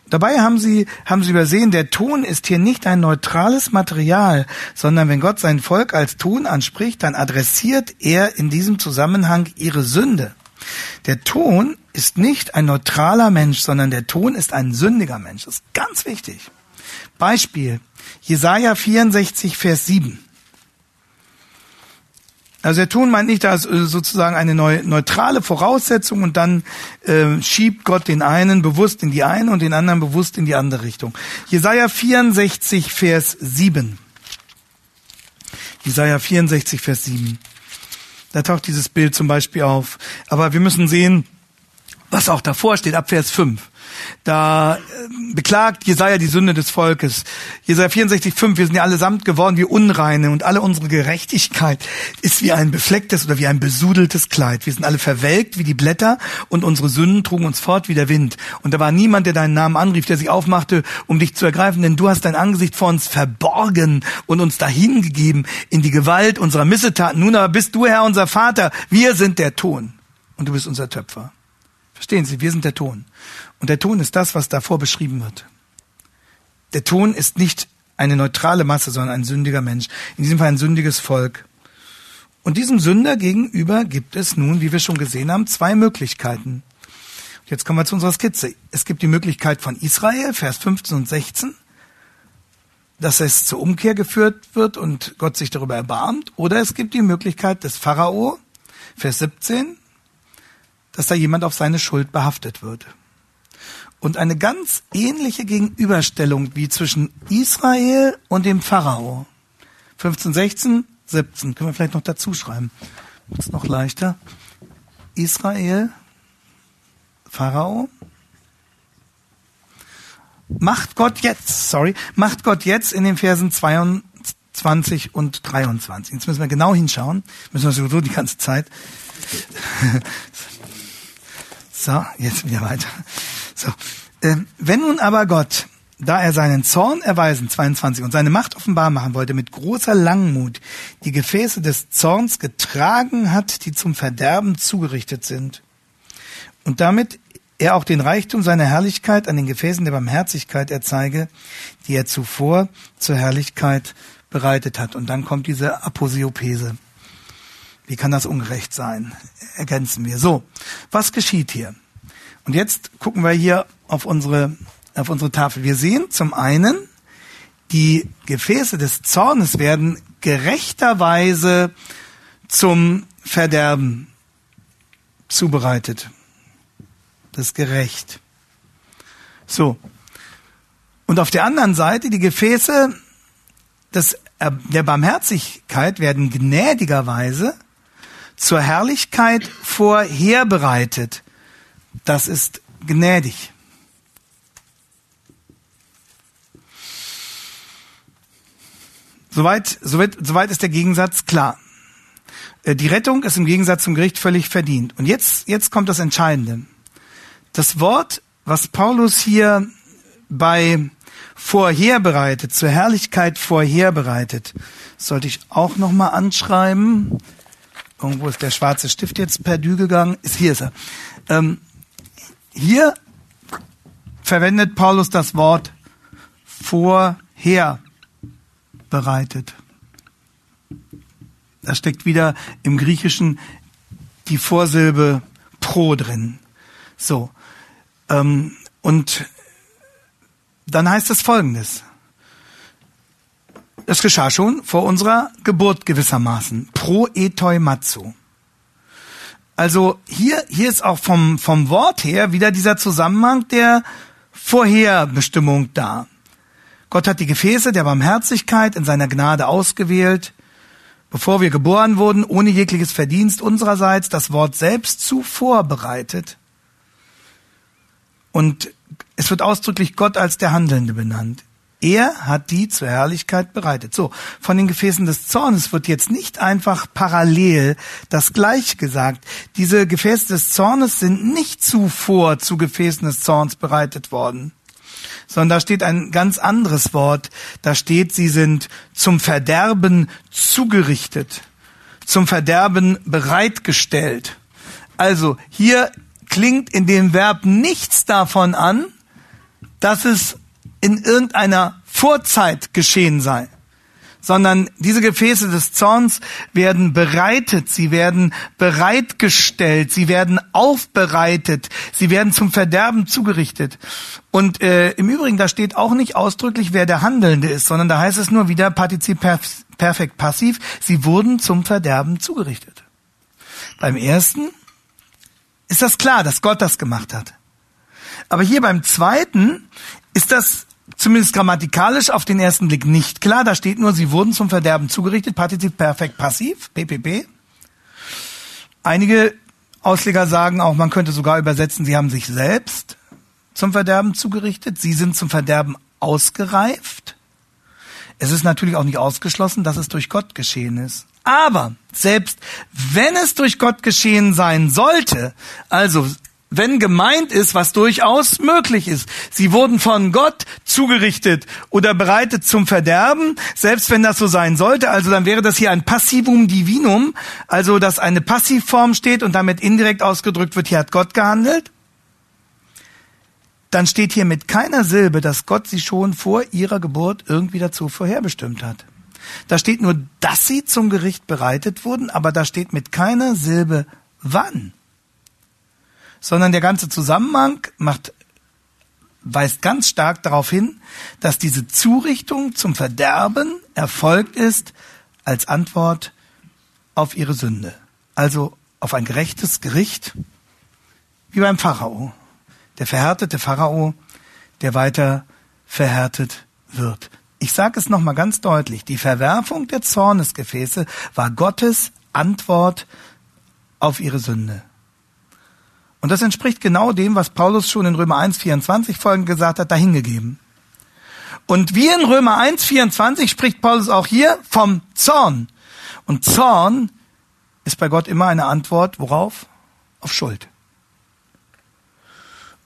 B: Und dabei haben sie, haben sie übersehen, der Ton ist hier nicht ein neutrales Material, sondern wenn Gott sein Volk als Ton anspricht, dann adressiert er in diesem Zusammenhang ihre Sünde. Der Ton ist nicht ein neutraler Mensch, sondern der Ton ist ein sündiger Mensch. Das ist ganz wichtig. Beispiel. Jesaja 64, Vers 7. Also der Ton meint nicht, da ist äh, sozusagen eine neutrale Voraussetzung und dann äh, schiebt Gott den einen bewusst in die eine und den anderen bewusst in die andere Richtung. Jesaja 64, Vers 7. Jesaja 64, Vers 7. Da taucht dieses Bild zum Beispiel auf. Aber wir müssen sehen, was auch davor steht, ab Vers 5. Da äh, beklagt Jesaja die Sünde des Volkes. Jesaja 64, 5, wir sind ja allesamt geworden wie Unreine und alle unsere Gerechtigkeit ist wie ein beflecktes oder wie ein besudeltes Kleid. Wir sind alle verwelkt wie die Blätter und unsere Sünden trugen uns fort wie der Wind. Und da war niemand, der deinen Namen anrief, der sich aufmachte, um dich zu ergreifen, denn du hast dein Angesicht vor uns verborgen und uns dahingegeben in die Gewalt unserer Missetaten. Nun aber bist du, Herr, unser Vater. Wir sind der Ton und du bist unser Töpfer. Verstehen Sie, wir sind der Ton. Und der Ton ist das, was davor beschrieben wird. Der Ton ist nicht eine neutrale Masse, sondern ein sündiger Mensch. In diesem Fall ein sündiges Volk. Und diesem Sünder gegenüber gibt es nun, wie wir schon gesehen haben, zwei Möglichkeiten. Jetzt kommen wir zu unserer Skizze. Es gibt die Möglichkeit von Israel, Vers 15 und 16, dass es zur Umkehr geführt wird und Gott sich darüber erbarmt. Oder es gibt die Möglichkeit des Pharao, Vers 17, dass da jemand auf seine Schuld behaftet wird. Und eine ganz ähnliche Gegenüberstellung wie zwischen Israel und dem Pharao. 15, 16, 17. Können wir vielleicht noch dazu schreiben. Ist noch leichter. Israel, Pharao. Macht Gott jetzt, sorry, macht Gott jetzt in den Versen 22 und 23. Jetzt müssen wir genau hinschauen. Müssen wir sowieso die ganze Zeit. So, jetzt wieder weiter. So, äh, wenn nun aber Gott, da er seinen Zorn erweisen, 22, und seine Macht offenbar machen wollte, mit großer Langmut die Gefäße des Zorns getragen hat, die zum Verderben zugerichtet sind, und damit er auch den Reichtum seiner Herrlichkeit an den Gefäßen der Barmherzigkeit erzeige, die er zuvor zur Herrlichkeit bereitet hat. Und dann kommt diese Aposiopese. Wie kann das ungerecht sein? Ergänzen wir. So, was geschieht hier? Und jetzt gucken wir hier auf unsere, auf unsere Tafel. Wir sehen zum einen, die Gefäße des Zornes werden gerechterweise zum Verderben zubereitet. Das ist gerecht. So. Und auf der anderen Seite die Gefäße des, der Barmherzigkeit werden gnädigerweise zur Herrlichkeit vorherbereitet. Das ist gnädig. Soweit, soweit, soweit ist der Gegensatz klar. Äh, die Rettung ist im Gegensatz zum Gericht völlig verdient. Und jetzt, jetzt kommt das Entscheidende. Das Wort, was Paulus hier bei vorherbereitet, zur Herrlichkeit vorherbereitet, sollte ich auch nochmal anschreiben. Irgendwo ist der schwarze Stift jetzt perdu gegangen. Ist, hier ist er. Ähm, hier verwendet Paulus das Wort vorherbereitet. Da steckt wieder im Griechischen die Vorsilbe pro drin. So. Ähm, und dann heißt es folgendes. Es geschah schon vor unserer Geburt gewissermaßen. Pro etoi matzo. Also hier, hier ist auch vom, vom Wort her wieder dieser Zusammenhang der Vorherbestimmung da. Gott hat die Gefäße der Barmherzigkeit in seiner Gnade ausgewählt, bevor wir geboren wurden, ohne jegliches Verdienst unsererseits, das Wort selbst zuvor bereitet. Und es wird ausdrücklich Gott als der Handelnde benannt. Er hat die zur Herrlichkeit bereitet. So, von den Gefäßen des Zornes wird jetzt nicht einfach parallel das Gleiche gesagt. Diese Gefäße des Zornes sind nicht zuvor zu Gefäßen des Zorns bereitet worden sondern da steht ein ganz anderes Wort. Da steht, sie sind zum Verderben zugerichtet, zum Verderben bereitgestellt. Also hier klingt in dem Verb nichts davon an, dass es in irgendeiner Vorzeit geschehen sei sondern diese Gefäße des Zorns werden bereitet, sie werden bereitgestellt, sie werden aufbereitet, sie werden zum Verderben zugerichtet. Und äh, im Übrigen, da steht auch nicht ausdrücklich, wer der Handelnde ist, sondern da heißt es nur wieder Partizip perfekt passiv, sie wurden zum Verderben zugerichtet. Beim ersten ist das klar, dass Gott das gemacht hat. Aber hier beim zweiten ist das zumindest grammatikalisch auf den ersten Blick nicht klar. Da steht nur, sie wurden zum Verderben zugerichtet, Partizip perfekt passiv, PPP. Einige Ausleger sagen auch, man könnte sogar übersetzen, sie haben sich selbst zum Verderben zugerichtet, sie sind zum Verderben ausgereift. Es ist natürlich auch nicht ausgeschlossen, dass es durch Gott geschehen ist. Aber selbst wenn es durch Gott geschehen sein sollte, also wenn gemeint ist, was durchaus möglich ist. Sie wurden von Gott zugerichtet oder bereitet zum Verderben, selbst wenn das so sein sollte. Also dann wäre das hier ein Passivum Divinum, also dass eine Passivform steht und damit indirekt ausgedrückt wird, hier hat Gott gehandelt. Dann steht hier mit keiner Silbe, dass Gott sie schon vor ihrer Geburt irgendwie dazu vorherbestimmt hat. Da steht nur, dass sie zum Gericht bereitet wurden, aber da steht mit keiner Silbe wann sondern der ganze Zusammenhang macht, weist ganz stark darauf hin, dass diese Zurichtung zum Verderben erfolgt ist als Antwort auf ihre Sünde. Also auf ein gerechtes Gericht, wie beim Pharao. Der verhärtete Pharao, der weiter verhärtet wird. Ich sage es nochmal ganz deutlich, die Verwerfung der Zornesgefäße war Gottes Antwort auf ihre Sünde. Und das entspricht genau dem, was Paulus schon in Römer 1, 24 folgend gesagt hat, dahingegeben. Und wie in Römer 1, 24 spricht Paulus auch hier vom Zorn. Und Zorn ist bei Gott immer eine Antwort, worauf? Auf Schuld.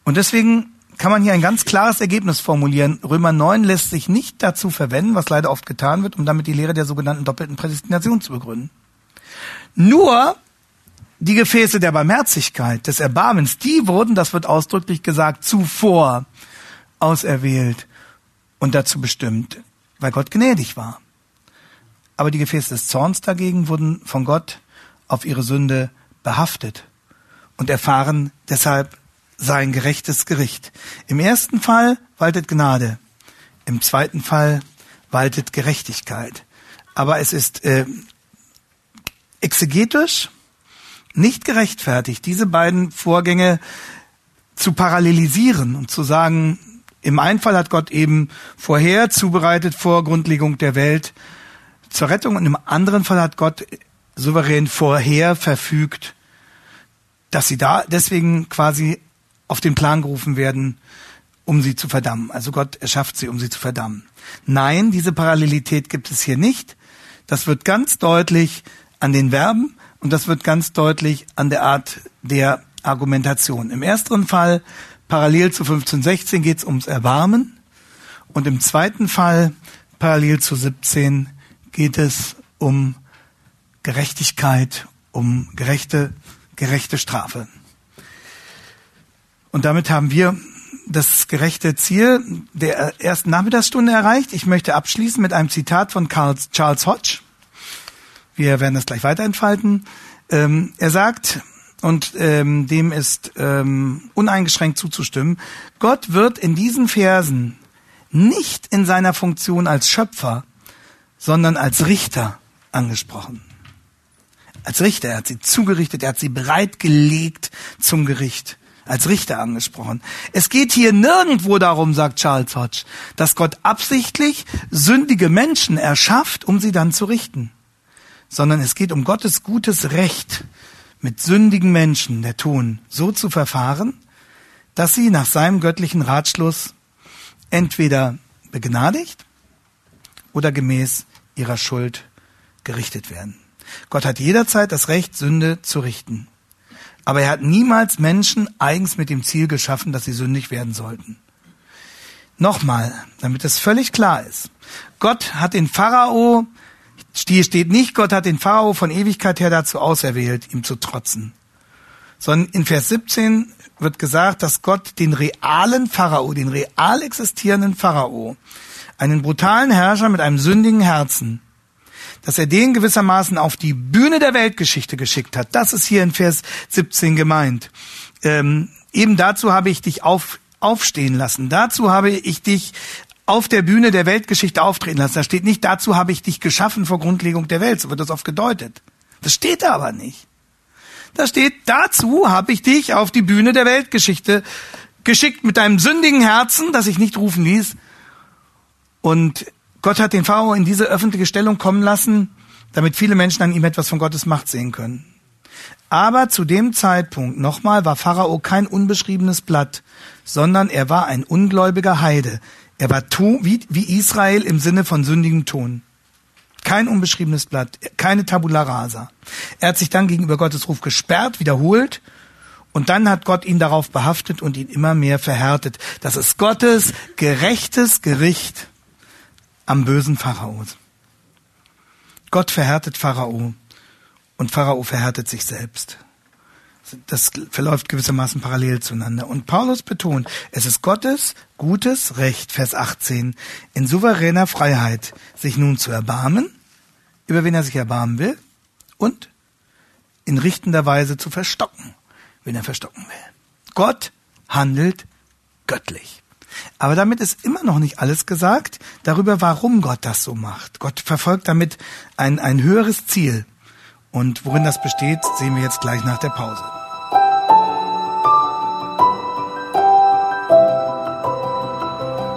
B: Und deswegen kann man hier ein ganz klares Ergebnis formulieren. Römer 9 lässt sich nicht dazu verwenden, was leider oft getan wird, um damit die Lehre der sogenannten doppelten Prädestination zu begründen. Nur die Gefäße der Barmherzigkeit, des Erbarmens, die wurden, das wird ausdrücklich gesagt, zuvor auserwählt und dazu bestimmt, weil Gott gnädig war. Aber die Gefäße des Zorns dagegen wurden von Gott auf ihre Sünde behaftet und erfahren deshalb sein gerechtes Gericht. Im ersten Fall waltet Gnade, im zweiten Fall waltet Gerechtigkeit. Aber es ist äh, exegetisch nicht gerechtfertigt, diese beiden Vorgänge zu parallelisieren und zu sagen, Im einen Fall hat Gott eben vorher zubereitet vor Grundlegung der Welt zur Rettung und im anderen Fall hat Gott souverän vorher verfügt, dass sie da deswegen quasi auf den Plan gerufen werden, um sie zu verdammen. Also Gott erschafft sie, um sie zu verdammen. Nein, diese Parallelität gibt es hier nicht. Das wird ganz deutlich an den Verben und das wird ganz deutlich an der Art der Argumentation. Im ersten Fall, parallel zu 1516, geht es ums Erbarmen und im zweiten Fall, parallel zu 17, geht es um Gerechtigkeit, um gerechte, gerechte Strafe. Und damit haben wir das gerechte Ziel der ersten Nachmittagsstunde erreicht. Ich möchte abschließen mit einem Zitat von Charles Hodge. Wir werden das gleich weiter entfalten. Ähm, er sagt, und ähm, dem ist ähm, uneingeschränkt zuzustimmen, Gott wird in diesen Versen nicht in seiner Funktion als Schöpfer, sondern als Richter angesprochen. Als Richter, er hat sie zugerichtet, er hat sie bereitgelegt zum Gericht als Richter angesprochen. Es geht hier nirgendwo darum, sagt Charles Hodge, dass Gott absichtlich sündige Menschen erschafft, um sie dann zu richten, sondern es geht um Gottes gutes Recht, mit sündigen Menschen, der tun, so zu verfahren, dass sie nach seinem göttlichen Ratschluss entweder begnadigt oder gemäß ihrer Schuld gerichtet werden. Gott hat jederzeit das Recht, Sünde zu richten. Aber er hat niemals Menschen eigens mit dem Ziel geschaffen, dass sie sündig werden sollten. Nochmal, damit es völlig klar ist. Gott hat den Pharao, hier steht nicht, Gott hat den Pharao von Ewigkeit her dazu auserwählt, ihm zu trotzen. Sondern in Vers 17 wird gesagt, dass Gott den realen Pharao, den real existierenden Pharao, einen brutalen Herrscher mit einem sündigen Herzen, dass er den gewissermaßen auf die Bühne der Weltgeschichte geschickt hat. Das ist hier in Vers 17 gemeint. Ähm, eben dazu habe ich dich auf, aufstehen lassen. Dazu habe ich dich auf der Bühne der Weltgeschichte auftreten lassen. Da steht nicht, dazu habe ich dich geschaffen vor Grundlegung der Welt. So wird das oft gedeutet. Das steht da aber nicht. Da steht, dazu habe ich dich auf die Bühne der Weltgeschichte geschickt mit deinem sündigen Herzen, das ich nicht rufen ließ. Und Gott hat den Pharao in diese öffentliche Stellung kommen lassen, damit viele Menschen an ihm etwas von Gottes Macht sehen können. Aber zu dem Zeitpunkt, nochmal, war Pharao kein unbeschriebenes Blatt, sondern er war ein ungläubiger Heide. Er war wie, wie Israel im Sinne von sündigem Ton. Kein unbeschriebenes Blatt, keine Tabula rasa. Er hat sich dann gegenüber Gottes Ruf gesperrt, wiederholt, und dann hat Gott ihn darauf behaftet und ihn immer mehr verhärtet. Das ist Gottes gerechtes Gericht am bösen Pharao. Gott verhärtet Pharao und Pharao verhärtet sich selbst. Das verläuft gewissermaßen parallel zueinander. Und Paulus betont, es ist Gottes gutes Recht, Vers 18, in souveräner Freiheit, sich nun zu erbarmen, über wen er sich erbarmen will, und in richtender Weise zu verstocken, wen er verstocken will. Gott handelt göttlich. Aber damit ist immer noch nicht alles gesagt darüber, warum Gott das so macht. Gott verfolgt damit ein, ein höheres Ziel. Und worin das besteht, sehen wir jetzt gleich nach der Pause.